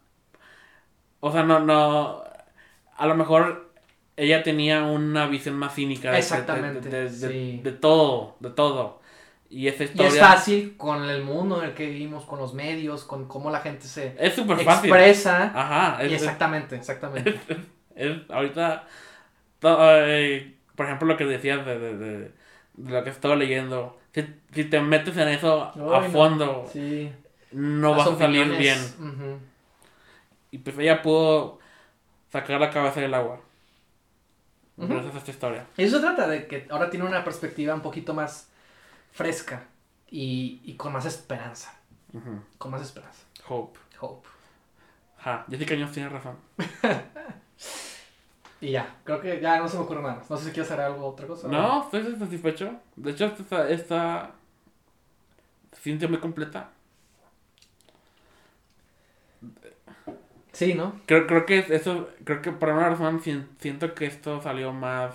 O sea, no, no... A lo mejor ella tenía una visión más cínica de- de- Exactamente, de, de- sí. de todo, de todo. Y esa Y historia... es fácil con el mundo en el que vivimos, con los medios, con cómo la gente se Es súper fácil. expresa. Ajá. Y es- es- exactamente, exactamente. *laughs* Es, ahorita, to- eh, por ejemplo, lo que decías de, de, de- de lo que estaba leyendo, si, si te metes en eso a Ay, no. fondo, Sí. No Las vas a salir bien. Y pues ella pudo sacar la cabeza del agua. Ujú. Gracias a esta historia. Y eso se trata de que ahora tiene una perspectiva un poquito más fresca y, y con más esperanza. Con más esperanza. Hope. Hope. Ja, Jessica Jones tiene razón. *laughs* Y ya, creo que ya no se me ocurre nada más. No sé si quieres hacer algo, otra cosa. No, estoy satisfecho. De hecho, esta, esta se siente muy completa. Sí, ¿no? Creo, creo que eso, creo que por alguna razón sien- siento que esto salió más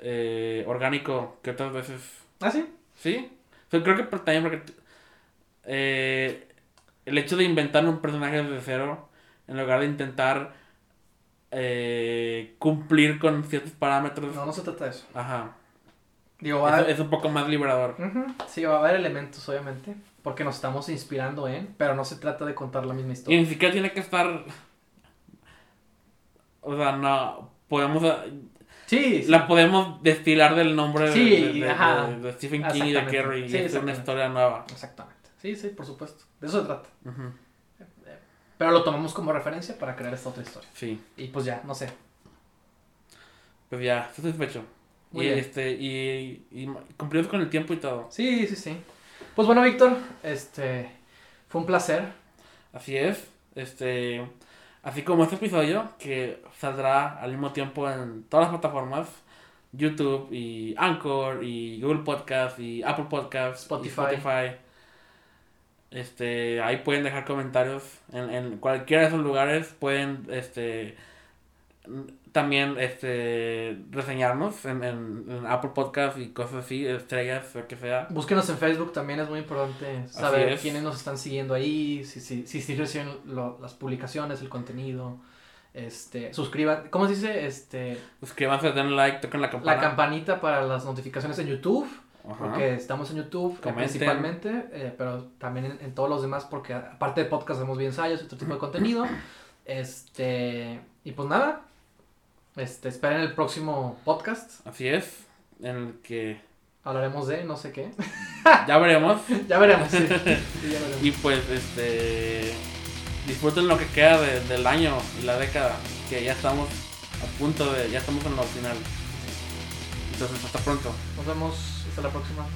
eh, orgánico que otras veces. Ah, sí. ¿Sí? O sea, creo que también porque eh, el hecho de inventar un personaje desde cero, en lugar de intentar eh, cumplir con ciertos parámetros, No, no se trata de eso. ajá, Digo, va a es, es un poco más liberador. Sí, va a haber elementos, obviamente. Porque nos estamos inspirando en. Pero no se trata de contar la misma Y historia. ni siquiera tiene que estar... O sea, no, podemos... Sí, sí. La podemos destilar del nombre de- Sí, de, de- ajá. de- de Stephen King y de. Carrie. Y es una historia nueva. Exactamente. Sí, sí, por supuesto. De eso se trata. Pero lo tomamos como referencia para crear esta otra historia. Sí, Y pues ya, no sé. pues ya, estoy satisfecho. Muy y bien. este, y, y cumplimos con el tiempo y todo. Sí, sí, sí. Pues bueno, Víctor, este. Fue un placer. Así es. Este. Así como este episodio, que saldrá al mismo tiempo en todas las plataformas. YouTube y Anchor y Google Podcast y Apple Podcast Spotify. y Spotify. Este, ahí pueden dejar comentarios en, en cualquiera de esos lugares. Pueden este también este reseñarnos en, en, en Apple Podcast y cosas así, estrellas, lo que sea. Búsquenos en Facebook, también es muy importante saber es. quiénes nos están siguiendo ahí, si si, si, si reciben lo- las publicaciones, el contenido. Este, suscriban, ¿cómo se dice? Este, Suscríbanse, den like, toquen la campana. la campanita para las notificaciones en YouTube, Ajá. porque estamos en YouTube eh, Comenten. principalmente, eh, pero también en, en todos los demás, porque aparte de podcast hacemos bien ensayos y otro tipo de contenido. *clears throat* Este, y pues nada, este, esperen el próximo podcast, Así es, en el que hablaremos de no sé qué. ya veremos. *laughs* ya veremos. sí. *laughs* Sí, ya veremos. Y pues, este. Disfruten lo que queda de- del año y la década, que ya estamos a punto de. Ya estamos en lo final. Entonces, hasta pronto. Nos vemos hasta la próxima.